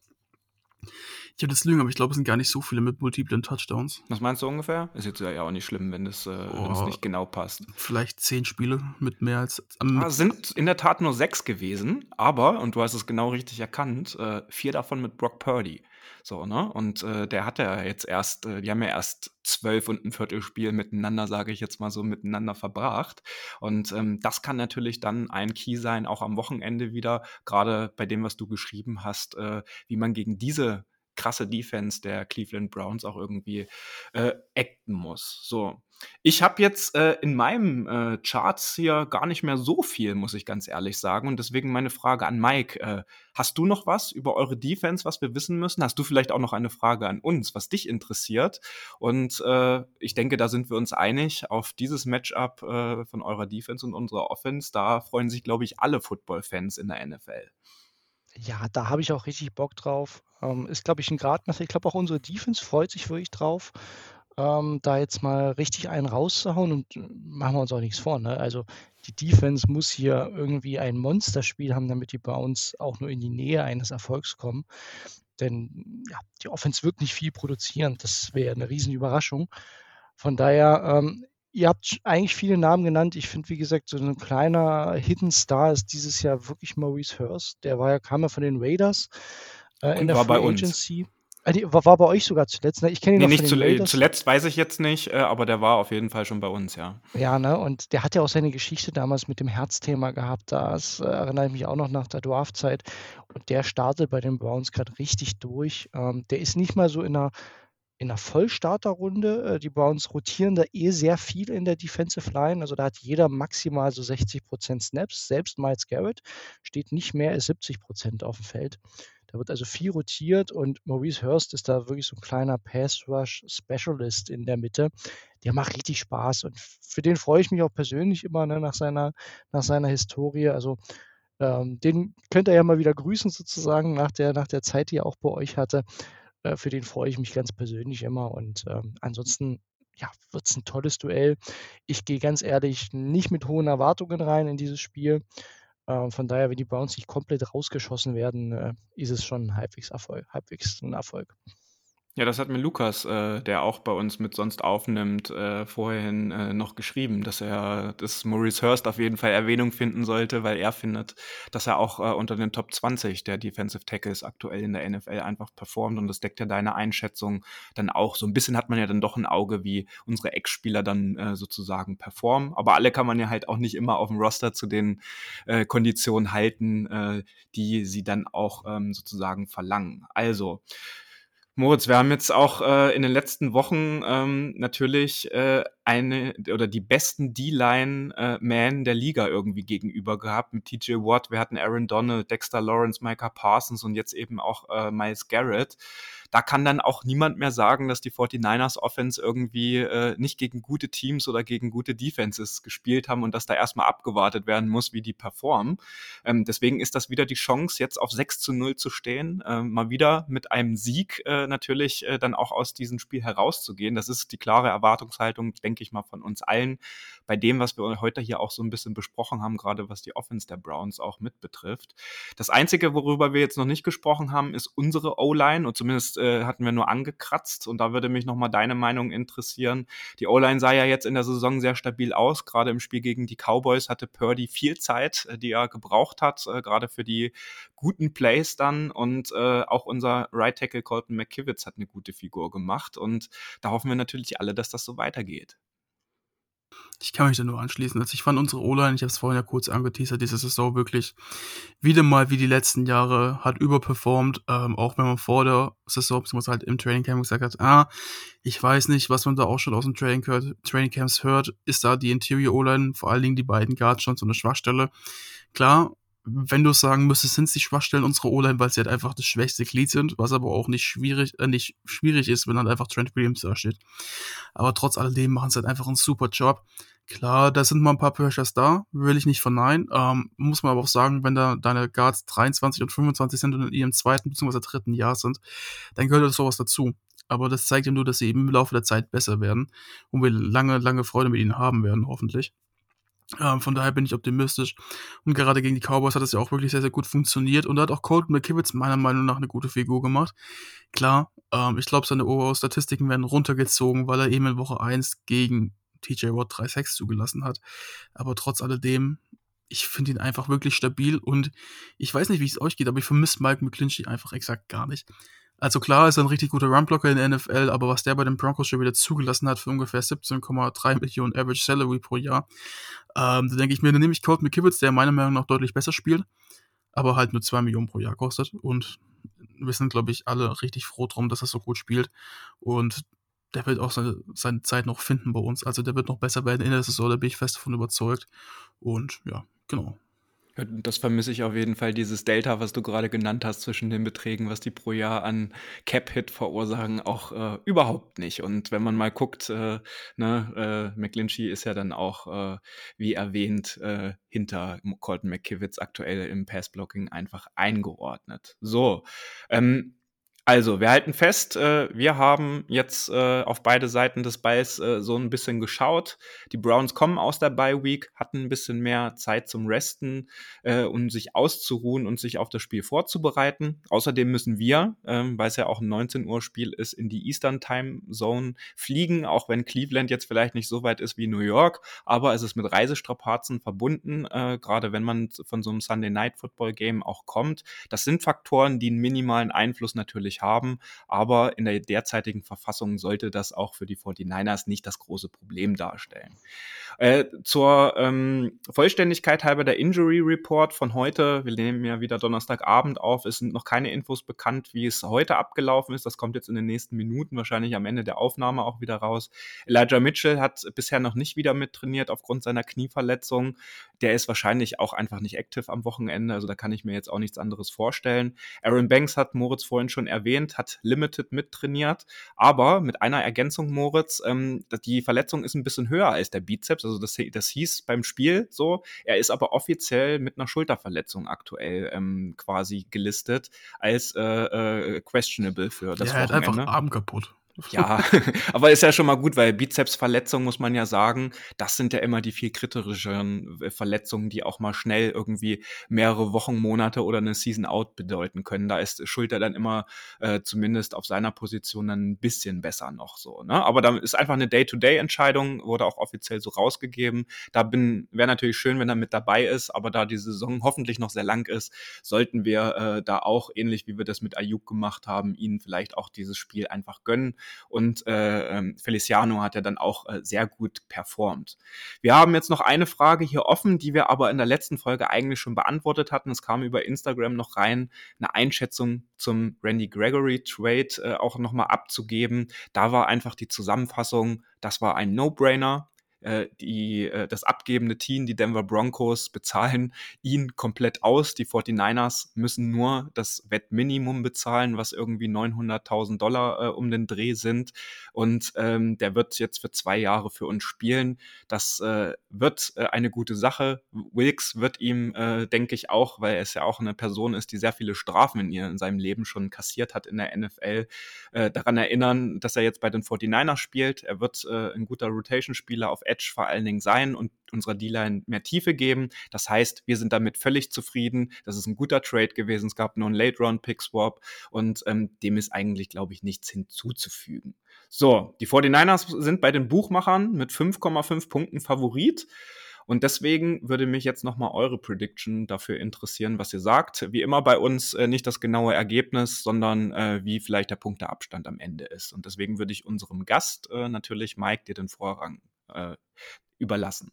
Ich habe das Lügen, aber ich glaube, es sind gar nicht so viele mit multiplen Touchdowns. Was meinst du ungefähr? Ist jetzt ja auch nicht schlimm, wenn es äh, oh, nicht genau passt. Vielleicht zehn Spiele mit mehr als. Ähm, ah, sind in der Tat nur sechs gewesen, aber, und du hast es genau richtig erkannt, äh, vier davon mit Brock Purdy. So, ne? Und äh, der hat ja jetzt erst, äh, die haben ja erst zwölf und ein Viertelspiel miteinander, sage ich jetzt mal so, miteinander verbracht. Und ähm, das kann natürlich dann ein Key sein, auch am Wochenende wieder, gerade bei dem, was du geschrieben hast, äh, wie man gegen diese krasse Defense der Cleveland Browns auch irgendwie äh, acten muss. So. Ich habe jetzt äh, in meinem äh, Charts hier gar nicht mehr so viel, muss ich ganz ehrlich sagen. Und deswegen meine Frage an Mike. Äh, hast du noch was über eure Defense, was wir wissen müssen? Hast du vielleicht auch noch eine Frage an uns, was dich interessiert? Und äh, ich denke, da sind wir uns einig auf dieses Matchup äh, von eurer Defense und unserer Offense. Da freuen sich, glaube ich, alle Football-Fans in der NFL. Ja, da habe ich auch richtig Bock drauf. Ähm, ist, glaube ich, ein Gradmesser. Ich glaube, auch unsere Defense freut sich wirklich drauf, ähm, da jetzt mal richtig einen rauszuhauen und äh, machen wir uns auch nichts vor. Ne? Also die Defense muss hier irgendwie ein Monsterspiel haben, damit die Browns auch nur in die Nähe eines Erfolgs kommen. Denn ja, die Offense wird nicht viel produzieren. Das wäre eine Riesenüberraschung. Von daher, ähm, ihr habt eigentlich viele Namen genannt. Ich finde, wie gesagt, so ein kleiner Hidden Star ist dieses Jahr wirklich Maurice Hurst. Der war ja, kam ja von den Raiders äh, in der war Free bei Agency. Uns. Ah, die, war, war, bei euch sogar zuletzt, ne? Ich kenne ihn nee, noch nicht zuletzt, zuletzt weiß ich jetzt nicht, äh, aber der war auf jeden Fall schon bei uns, ja. Ja, ne? Und der hat ja auch seine Geschichte damals mit dem Herzthema gehabt. Das äh, erinnere ich mich auch noch nach der Draftzeit. Und der startet bei den Browns gerade richtig durch. Ähm, der ist nicht mal so in einer in einer Vollstarterrunde. Äh, die Browns rotieren da eh sehr viel in der Defensive Line. Also da hat jeder maximal so 60 Prozent Snaps. Selbst Miles Garrett steht nicht mehr als 70 Prozent auf dem Feld. Da wird also viel rotiert und Maurice Hurst ist da wirklich so ein kleiner Pass-Rush-Specialist in der Mitte. Der macht richtig Spaß und für den freue ich mich auch persönlich immer ne, nach, seiner, nach seiner Historie. Also ähm, den könnt ihr ja mal wieder grüßen sozusagen nach der, nach der Zeit, die er auch bei euch hatte. Äh, für den freue ich mich ganz persönlich immer. Und ähm, ansonsten ja, wird es ein tolles Duell. Ich gehe ganz ehrlich nicht mit hohen Erwartungen rein in dieses Spiel. Äh, von daher, wenn die Browns nicht komplett rausgeschossen werden, äh, ist es schon halbwegs, Erfolg, halbwegs ein Erfolg. Ja, das hat mir Lukas, äh, der auch bei uns mit sonst aufnimmt, äh, vorhin äh, noch geschrieben, dass er, dass Maurice Hurst auf jeden Fall Erwähnung finden sollte, weil er findet, dass er auch äh, unter den Top 20 der Defensive Tackles aktuell in der NFL einfach performt und das deckt ja deine Einschätzung dann auch. So ein bisschen hat man ja dann doch ein Auge, wie unsere Ex-Spieler dann äh, sozusagen performen, aber alle kann man ja halt auch nicht immer auf dem Roster zu den äh, Konditionen halten, äh, die sie dann auch ähm, sozusagen verlangen. Also, Moritz, wir haben jetzt auch äh, in den letzten Wochen ähm, natürlich äh, eine oder die besten D-Line-Man äh, der Liga irgendwie gegenüber gehabt mit TJ Watt. Wir hatten Aaron Donald, Dexter Lawrence, Micah Parsons und jetzt eben auch äh, Miles Garrett da kann dann auch niemand mehr sagen, dass die 49ers Offense irgendwie äh, nicht gegen gute Teams oder gegen gute Defenses gespielt haben und dass da erstmal abgewartet werden muss, wie die performen. Ähm, deswegen ist das wieder die Chance, jetzt auf 6 zu 0 zu stehen, äh, mal wieder mit einem Sieg äh, natürlich äh, dann auch aus diesem Spiel herauszugehen. Das ist die klare Erwartungshaltung, denke ich mal, von uns allen bei dem, was wir heute hier auch so ein bisschen besprochen haben, gerade was die Offense der Browns auch mit betrifft. Das Einzige, worüber wir jetzt noch nicht gesprochen haben, ist unsere O-Line und zumindest äh, hatten wir nur angekratzt und da würde mich nochmal deine Meinung interessieren. Die O-Line sah ja jetzt in der Saison sehr stabil aus, gerade im Spiel gegen die Cowboys hatte Purdy viel Zeit, äh, die er gebraucht hat, äh, gerade für die guten Plays dann und äh, auch unser Right Tackle Colton McKivitz hat eine gute Figur gemacht und da hoffen wir natürlich alle, dass das so weitergeht. Ich kann mich da nur anschließen. Also ich fand unsere O-Line, ich habe es vorhin ja kurz angeteasert, diese Saison wirklich wieder mal wie die letzten Jahre hat überperformt, ähm, auch wenn man vor der Saison, beziehungsweise halt im Training Camp gesagt hat, ah, ich weiß nicht, was man da auch schon aus dem Training, Training Camps hört, ist da die Interior O-Line, vor allen Dingen die beiden Guards schon so eine Schwachstelle. Klar, wenn du sagen müsstest, sind es die Schwachstellen unserer O-Line, weil sie halt einfach das schwächste Glied sind, was aber auch nicht schwierig, äh, nicht schwierig ist, wenn dann einfach Trent Williams da steht. Aber trotz alledem machen sie halt einfach einen super Job. Klar, da sind mal ein paar Pressures da, will ich nicht verneinen. Ähm, muss man aber auch sagen, wenn da deine Guards 23 und 25 sind und in ihrem zweiten bzw. dritten Jahr sind, dann gehört das sowas dazu. Aber das zeigt ja nur, dass sie eben im Laufe der Zeit besser werden und wir lange, lange Freude mit ihnen haben werden, hoffentlich. Ähm, von daher bin ich optimistisch. Und gerade gegen die Cowboys hat es ja auch wirklich sehr, sehr gut funktioniert. Und da hat auch Colton McKivitz meiner Meinung nach eine gute Figur gemacht. Klar, ähm, ich glaube, seine Overall-Statistiken werden runtergezogen, weil er eben in Woche 1 gegen TJ Watt 3 Sacks zugelassen hat. Aber trotz alledem, ich finde ihn einfach wirklich stabil und ich weiß nicht, wie es euch geht, aber ich vermisse Mike McClinchy einfach exakt gar nicht. Also klar ist er ein richtig guter Runblocker in der NFL, aber was der bei den Broncos schon wieder zugelassen hat für ungefähr 17,3 Millionen Average Salary pro Jahr, ähm, da denke ich mir, dann nehme ich Colt McKibbitz, der meiner Meinung nach deutlich besser spielt, aber halt nur 2 Millionen pro Jahr kostet und wir sind, glaube ich, alle richtig froh drum, dass er so gut spielt und der wird auch seine, seine Zeit noch finden bei uns. Also der wird noch besser werden in der Saison, da bin ich fest davon überzeugt. Und ja, genau. Das vermisse ich auf jeden Fall, dieses Delta, was du gerade genannt hast zwischen den Beträgen, was die pro Jahr an Cap-Hit verursachen, auch äh, überhaupt nicht. Und wenn man mal guckt, äh, ne, äh, McGlinchey ist ja dann auch, äh, wie erwähnt, äh, hinter Colton McKivitz aktuell im Pass-Blocking einfach eingeordnet. So, ähm, also, wir halten fest, äh, wir haben jetzt äh, auf beide Seiten des Balls äh, so ein bisschen geschaut. Die Browns kommen aus der Bye Week, hatten ein bisschen mehr Zeit zum Resten, äh, um sich auszuruhen und sich auf das Spiel vorzubereiten. Außerdem müssen wir, ähm, weil es ja auch ein 19 Uhr Spiel ist, in die Eastern Time Zone fliegen, auch wenn Cleveland jetzt vielleicht nicht so weit ist wie New York, aber es ist mit Reisestrapazen verbunden, äh, gerade wenn man von so einem Sunday Night Football Game auch kommt. Das sind Faktoren, die einen minimalen Einfluss natürlich haben. Aber in der derzeitigen Verfassung sollte das auch für die 49ers nicht das große Problem darstellen. Äh, zur ähm, Vollständigkeit halber der Injury Report von heute, wir nehmen ja wieder Donnerstagabend auf, es sind noch keine Infos bekannt, wie es heute abgelaufen ist. Das kommt jetzt in den nächsten Minuten, wahrscheinlich am Ende der Aufnahme auch wieder raus. Elijah Mitchell hat bisher noch nicht wieder mittrainiert aufgrund seiner Knieverletzung. Der ist wahrscheinlich auch einfach nicht aktiv am Wochenende, also da kann ich mir jetzt auch nichts anderes vorstellen. Aaron Banks hat Moritz vorhin schon erwähnt, hat Limited mittrainiert, aber mit einer Ergänzung, Moritz, ähm, die Verletzung ist ein bisschen höher als der Bizeps, also das, das hieß beim Spiel so. Er ist aber offiziell mit einer Schulterverletzung aktuell ähm, quasi gelistet als äh, äh, questionable für das ja, Wochenende. Er hat einfach Arm kaputt. Ja, [laughs] aber ist ja schon mal gut, weil Bizepsverletzungen muss man ja sagen, das sind ja immer die viel kritischeren äh, Verletzungen, die auch mal schnell irgendwie mehrere Wochen, Monate oder eine Season out bedeuten können. Da ist Schulter dann immer äh, zumindest auf seiner Position dann ein bisschen besser noch so. Ne? Aber da ist einfach eine Day-to-Day-Entscheidung, wurde auch offiziell so rausgegeben. Da bin wäre natürlich schön, wenn er mit dabei ist, aber da die Saison hoffentlich noch sehr lang ist, sollten wir äh, da auch ähnlich wie wir das mit Ayuk gemacht haben, ihnen vielleicht auch dieses Spiel einfach gönnen und äh, ähm, Feliciano hat ja dann auch äh, sehr gut performt. Wir haben jetzt noch eine Frage hier offen, die wir aber in der letzten Folge eigentlich schon beantwortet hatten. Es kam über Instagram noch rein, eine Einschätzung zum Randy Gregory Trade äh, auch nochmal abzugeben. Da war einfach die Zusammenfassung, das war ein No-Brainer. Äh, die, äh, das abgebende Team, die Denver Broncos, bezahlen ihn komplett aus. Die 49ers müssen nur das Wettminimum bezahlen, was irgendwie 900.000 Dollar äh, um den Dreh sind. Und ähm, der wird jetzt für zwei Jahre für uns spielen. Das äh, wird äh, eine gute Sache. Wilkes wird ihm, äh, denke ich, auch, weil er es ja auch eine Person ist, die sehr viele Strafen in, ihr, in seinem Leben schon kassiert hat in der NFL, äh, daran erinnern, dass er jetzt bei den 49ers spielt. Er wird äh, ein guter Rotation-Spieler auf Edge vor allen Dingen sein und unserer D-Line mehr Tiefe geben. Das heißt, wir sind damit völlig zufrieden. Das ist ein guter Trade gewesen. Es gab nur einen Late-Round-Pick-Swap und ähm, dem ist eigentlich, glaube ich, nichts hinzuzufügen. So, die 49ers sind bei den Buchmachern mit 5,5 Punkten Favorit. Und deswegen würde mich jetzt nochmal eure Prediction dafür interessieren, was ihr sagt. Wie immer bei uns äh, nicht das genaue Ergebnis, sondern äh, wie vielleicht der Punkteabstand am Ende ist. Und deswegen würde ich unserem Gast äh, natürlich, Mike, dir den Vorrang äh, überlassen.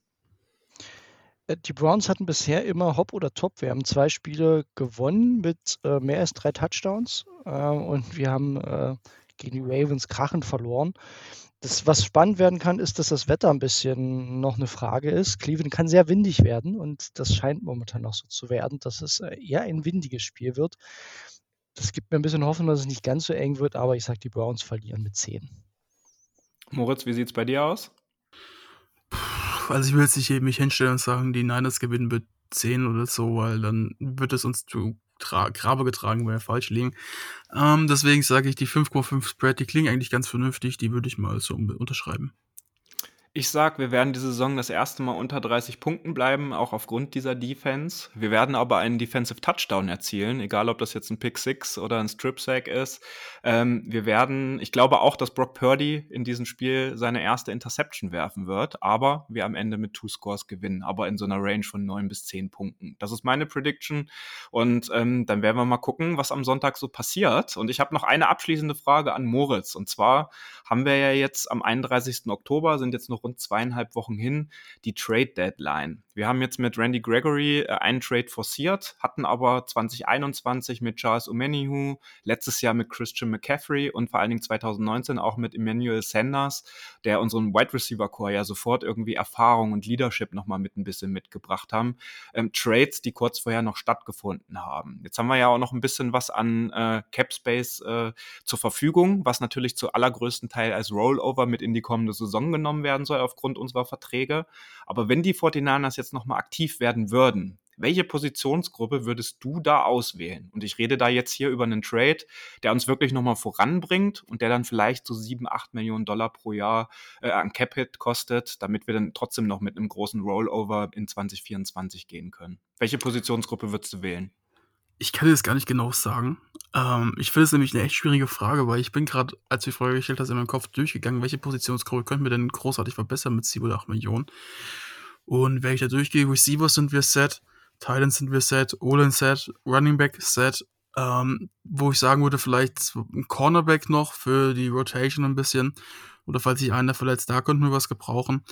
Äh, die Browns hatten bisher immer Hop oder Top. Wir haben zwei Spiele gewonnen mit äh, mehr als drei Touchdowns äh, und wir haben äh, gegen die Ravens krachend verloren. Das, was spannend werden kann, ist, dass das Wetter ein bisschen noch eine Frage ist. Cleveland kann sehr windig werden und das scheint momentan noch so zu werden, dass es äh, eher ein windiges Spiel wird. Das gibt mir ein bisschen Hoffnung, dass es nicht ganz so eng wird, aber ich sage, die Browns verlieren mit 10. Moritz, wie sieht es bei dir aus? Also ich will jetzt nicht mich hinstellen und sagen, die Niners gewinnen mit 10 oder so, weil dann wird es uns zu Grabe getragen, wenn wir falsch liegen. Ähm, deswegen sage ich, die 5,5 Spread, die klingen eigentlich ganz vernünftig, die würde ich mal so unterschreiben. Ich sag, wir werden diese Saison das erste Mal unter 30 Punkten bleiben, auch aufgrund dieser Defense. Wir werden aber einen Defensive Touchdown erzielen, egal ob das jetzt ein Pick Six oder ein Strip Sack ist. Ähm, wir werden, ich glaube auch, dass Brock Purdy in diesem Spiel seine erste Interception werfen wird, aber wir am Ende mit Two Scores gewinnen, aber in so einer Range von neun bis zehn Punkten. Das ist meine Prediction und ähm, dann werden wir mal gucken, was am Sonntag so passiert. Und ich habe noch eine abschließende Frage an Moritz und zwar haben wir ja jetzt am 31. Oktober, sind jetzt noch rund zweieinhalb Wochen hin, die Trade Deadline. Wir haben jetzt mit Randy Gregory äh, einen Trade forciert, hatten aber 2021 mit Charles Omenihu, letztes Jahr mit Christian McCaffrey und vor allen Dingen 2019 auch mit Emmanuel Sanders, der unseren Wide Receiver Core ja sofort irgendwie Erfahrung und Leadership nochmal mit ein bisschen mitgebracht haben. Ähm, Trades, die kurz vorher noch stattgefunden haben. Jetzt haben wir ja auch noch ein bisschen was an äh, Cap Space äh, zur Verfügung, was natürlich zu allergrößten Teil als Rollover mit in die kommende Saison genommen werden soll aufgrund unserer Verträge. Aber wenn die 49ers jetzt nochmal aktiv werden würden, welche Positionsgruppe würdest du da auswählen? Und ich rede da jetzt hier über einen Trade, der uns wirklich nochmal voranbringt und der dann vielleicht so sieben, acht Millionen Dollar pro Jahr äh, an Cap-Hit kostet, damit wir dann trotzdem noch mit einem großen Rollover in 2024 gehen können. Welche Positionsgruppe würdest du wählen? Ich kann dir das gar nicht genau sagen. Ähm, ich finde es nämlich eine echt schwierige Frage, weil ich bin gerade, als du die Frage gestellt hast, in meinem Kopf durchgegangen, welche Positionsgruppe könnten wir denn großartig verbessern mit 7 oder 8 Millionen. Und wenn ich da durchgehe, Receivers sind wir set, Titans sind wir set, Olin set, Running Back set, ähm, wo ich sagen würde, vielleicht ein Cornerback noch für die Rotation ein bisschen. Oder falls sich einer verletzt, da könnten wir was gebrauchen.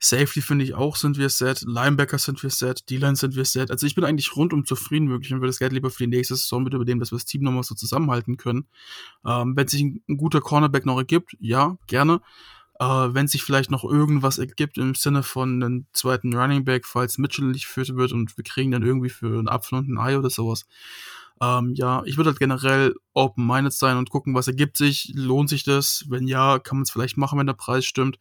Safety finde ich auch, sind wir set. Linebacker sind wir set. D-Line sind wir set. Also ich bin eigentlich rundum zufrieden wirklich und würde das Geld lieber für die nächste Saison mit übernehmen, dass wir das Team nochmal so zusammenhalten können. Ähm, wenn sich ein, ein, guter Cornerback noch ergibt, ja, gerne. Äh, wenn sich vielleicht noch irgendwas ergibt im Sinne von einem zweiten Running Back, falls Mitchell nicht führt wird und wir kriegen dann irgendwie für einen Apfel und ein Ei oder sowas. Ähm, ja, ich würde halt generell open-minded sein und gucken, was ergibt sich, lohnt sich das? Wenn ja, kann man es vielleicht machen, wenn der Preis stimmt.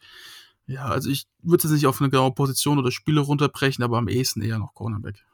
Ja, also ich würde es nicht auf eine genaue Position oder Spiele runterbrechen, aber am ehesten eher noch Cornerback.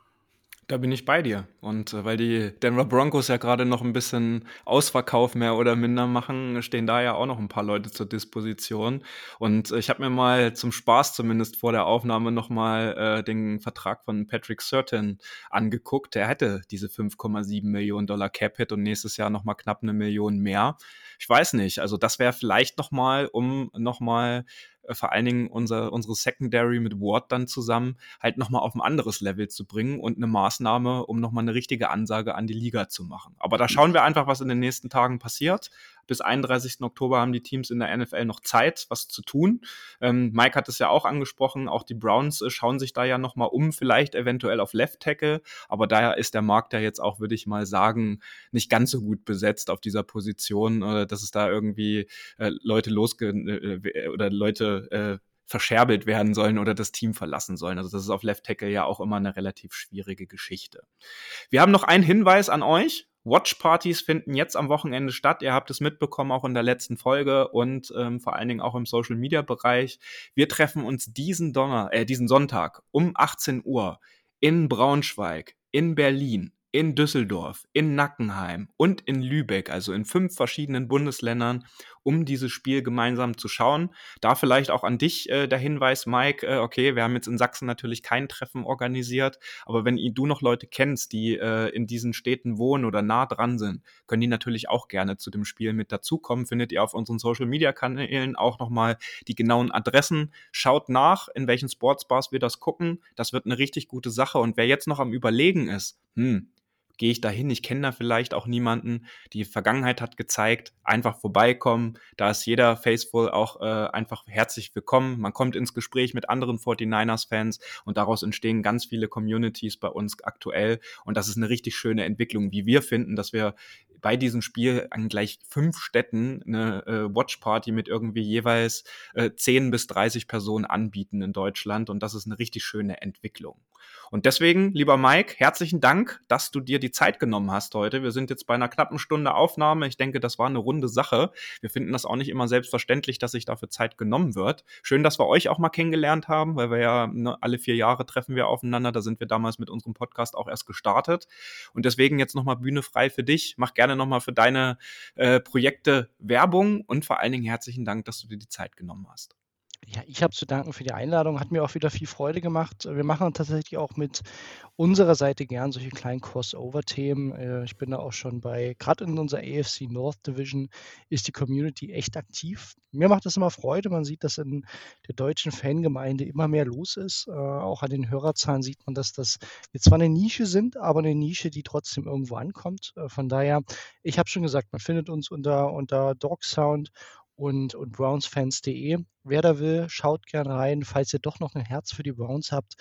Da bin ich bei dir. Und äh, weil die Denver Broncos ja gerade noch ein bisschen Ausverkauf mehr oder minder machen, stehen da ja auch noch ein paar Leute zur Disposition. Und äh, ich habe mir mal zum Spaß zumindest vor der Aufnahme nochmal äh, den Vertrag von Patrick Certain angeguckt. Der hätte diese 5,7 Millionen Dollar Cap-Hit und nächstes Jahr nochmal knapp eine Million mehr. Ich weiß nicht. Also das wäre vielleicht nochmal, um nochmal äh, vor allen Dingen unser, unsere Secondary mit Ward dann zusammen halt nochmal auf ein anderes Level zu bringen und eine Maßnahme, um nochmal eine richtige Ansage an die Liga zu machen. Aber da schauen wir einfach, was in den nächsten Tagen passiert bis 31. Oktober haben die Teams in der NFL noch Zeit, was zu tun. Ähm, Mike hat es ja auch angesprochen, auch die Browns äh, schauen sich da ja nochmal um, vielleicht eventuell auf Left Tackle, aber daher ist der Markt ja jetzt auch, würde ich mal sagen, nicht ganz so gut besetzt auf dieser Position, äh, dass es da irgendwie äh, Leute losge äh, oder Leute äh, verscherbelt werden sollen oder das Team verlassen sollen. Also das ist auf Left Tackle ja auch immer eine relativ schwierige Geschichte. Wir haben noch einen Hinweis an euch. Watchpartys finden jetzt am Wochenende statt. Ihr habt es mitbekommen, auch in der letzten Folge und ähm, vor allen Dingen auch im Social Media Bereich. Wir treffen uns diesen Donner, äh, diesen Sonntag um 18 Uhr in Braunschweig, in Berlin, in Düsseldorf, in Nackenheim und in Lübeck, also in fünf verschiedenen Bundesländern, um dieses Spiel gemeinsam zu schauen. Da vielleicht auch an dich äh, der Hinweis, Mike, äh, okay, wir haben jetzt in Sachsen natürlich kein Treffen organisiert, aber wenn du noch Leute kennst, die äh, in diesen Städten wohnen oder nah dran sind, können die natürlich auch gerne zu dem Spiel mit dazukommen. Findet ihr auf unseren Social-Media-Kanälen auch nochmal die genauen Adressen. Schaut nach, in welchen Sportsbars wir das gucken. Das wird eine richtig gute Sache. Und wer jetzt noch am Überlegen ist, hm, gehe ich da hin, ich kenne da vielleicht auch niemanden. Die Vergangenheit hat gezeigt, einfach vorbeikommen, da ist jeder Faithful auch äh, einfach herzlich willkommen. Man kommt ins Gespräch mit anderen 49ers-Fans und daraus entstehen ganz viele Communities bei uns aktuell und das ist eine richtig schöne Entwicklung, wie wir finden, dass wir bei diesem Spiel an gleich fünf Städten eine äh, Watchparty mit irgendwie jeweils äh, 10 bis 30 Personen anbieten in Deutschland und das ist eine richtig schöne Entwicklung. Und deswegen, lieber Mike, herzlichen Dank, dass du dir die Zeit genommen hast heute. Wir sind jetzt bei einer knappen Stunde Aufnahme. Ich denke, das war eine runde Sache. Wir finden das auch nicht immer selbstverständlich, dass sich dafür Zeit genommen wird. Schön, dass wir euch auch mal kennengelernt haben, weil wir ja ne, alle vier Jahre treffen wir aufeinander. Da sind wir damals mit unserem Podcast auch erst gestartet. Und deswegen jetzt nochmal Bühne frei für dich. Mach gerne nochmal für deine äh, Projekte Werbung und vor allen Dingen herzlichen Dank, dass du dir die Zeit genommen hast. Ja, ich habe zu danken für die Einladung. Hat mir auch wieder viel Freude gemacht. Wir machen tatsächlich auch mit unserer Seite gern solche kleinen Crossover-Themen. Äh, ich bin da auch schon bei, gerade in unserer AFC North Division ist die Community echt aktiv. Mir macht das immer Freude. Man sieht, dass in der deutschen Fangemeinde immer mehr los ist. Äh, auch an den Hörerzahlen sieht man, dass das jetzt zwar eine Nische sind, aber eine Nische, die trotzdem irgendwo ankommt. Äh, von daher, ich habe schon gesagt, man findet uns unter, unter Dog Sound und, und brownsfans.de. Wer da will, schaut gerne rein, falls ihr doch noch ein Herz für die Browns habt.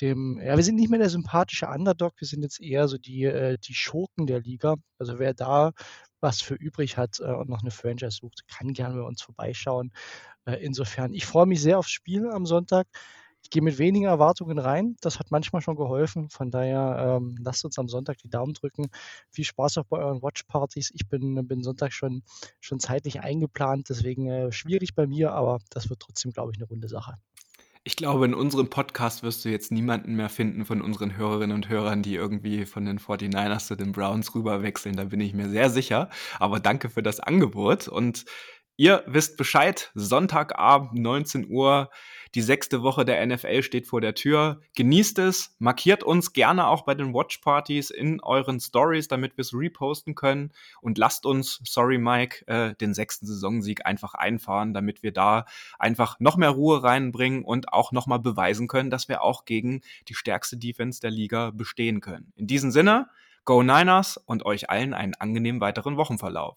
Dem, ja, wir sind nicht mehr der sympathische Underdog, wir sind jetzt eher so die, äh, die Schurken der Liga. Also wer da was für übrig hat äh, und noch eine Franchise sucht, kann gerne bei uns vorbeischauen. Äh, insofern, ich freue mich sehr aufs Spiel am Sonntag ich gehe mit wenigen Erwartungen rein. Das hat manchmal schon geholfen. Von daher ähm, lasst uns am Sonntag die Daumen drücken. Viel Spaß auch bei euren Watchpartys. Ich bin, bin Sonntag schon, schon zeitlich eingeplant, deswegen äh, schwierig bei mir, aber das wird trotzdem, glaube ich, eine runde Sache. Ich glaube, in unserem Podcast wirst du jetzt niemanden mehr finden von unseren Hörerinnen und Hörern, die irgendwie von den 49ers zu den Browns rüberwechseln. Da bin ich mir sehr sicher. Aber danke für das Angebot. Und ihr wisst Bescheid. Sonntagabend, 19 Uhr die sechste Woche der NFL steht vor der Tür. Genießt es, markiert uns gerne auch bei den Watchpartys in euren Stories, damit wir es reposten können. Und lasst uns, sorry Mike, äh, den sechsten Saisonsieg einfach einfahren, damit wir da einfach noch mehr Ruhe reinbringen und auch nochmal beweisen können, dass wir auch gegen die stärkste Defense der Liga bestehen können. In diesem Sinne, Go Niners und euch allen einen angenehmen weiteren Wochenverlauf.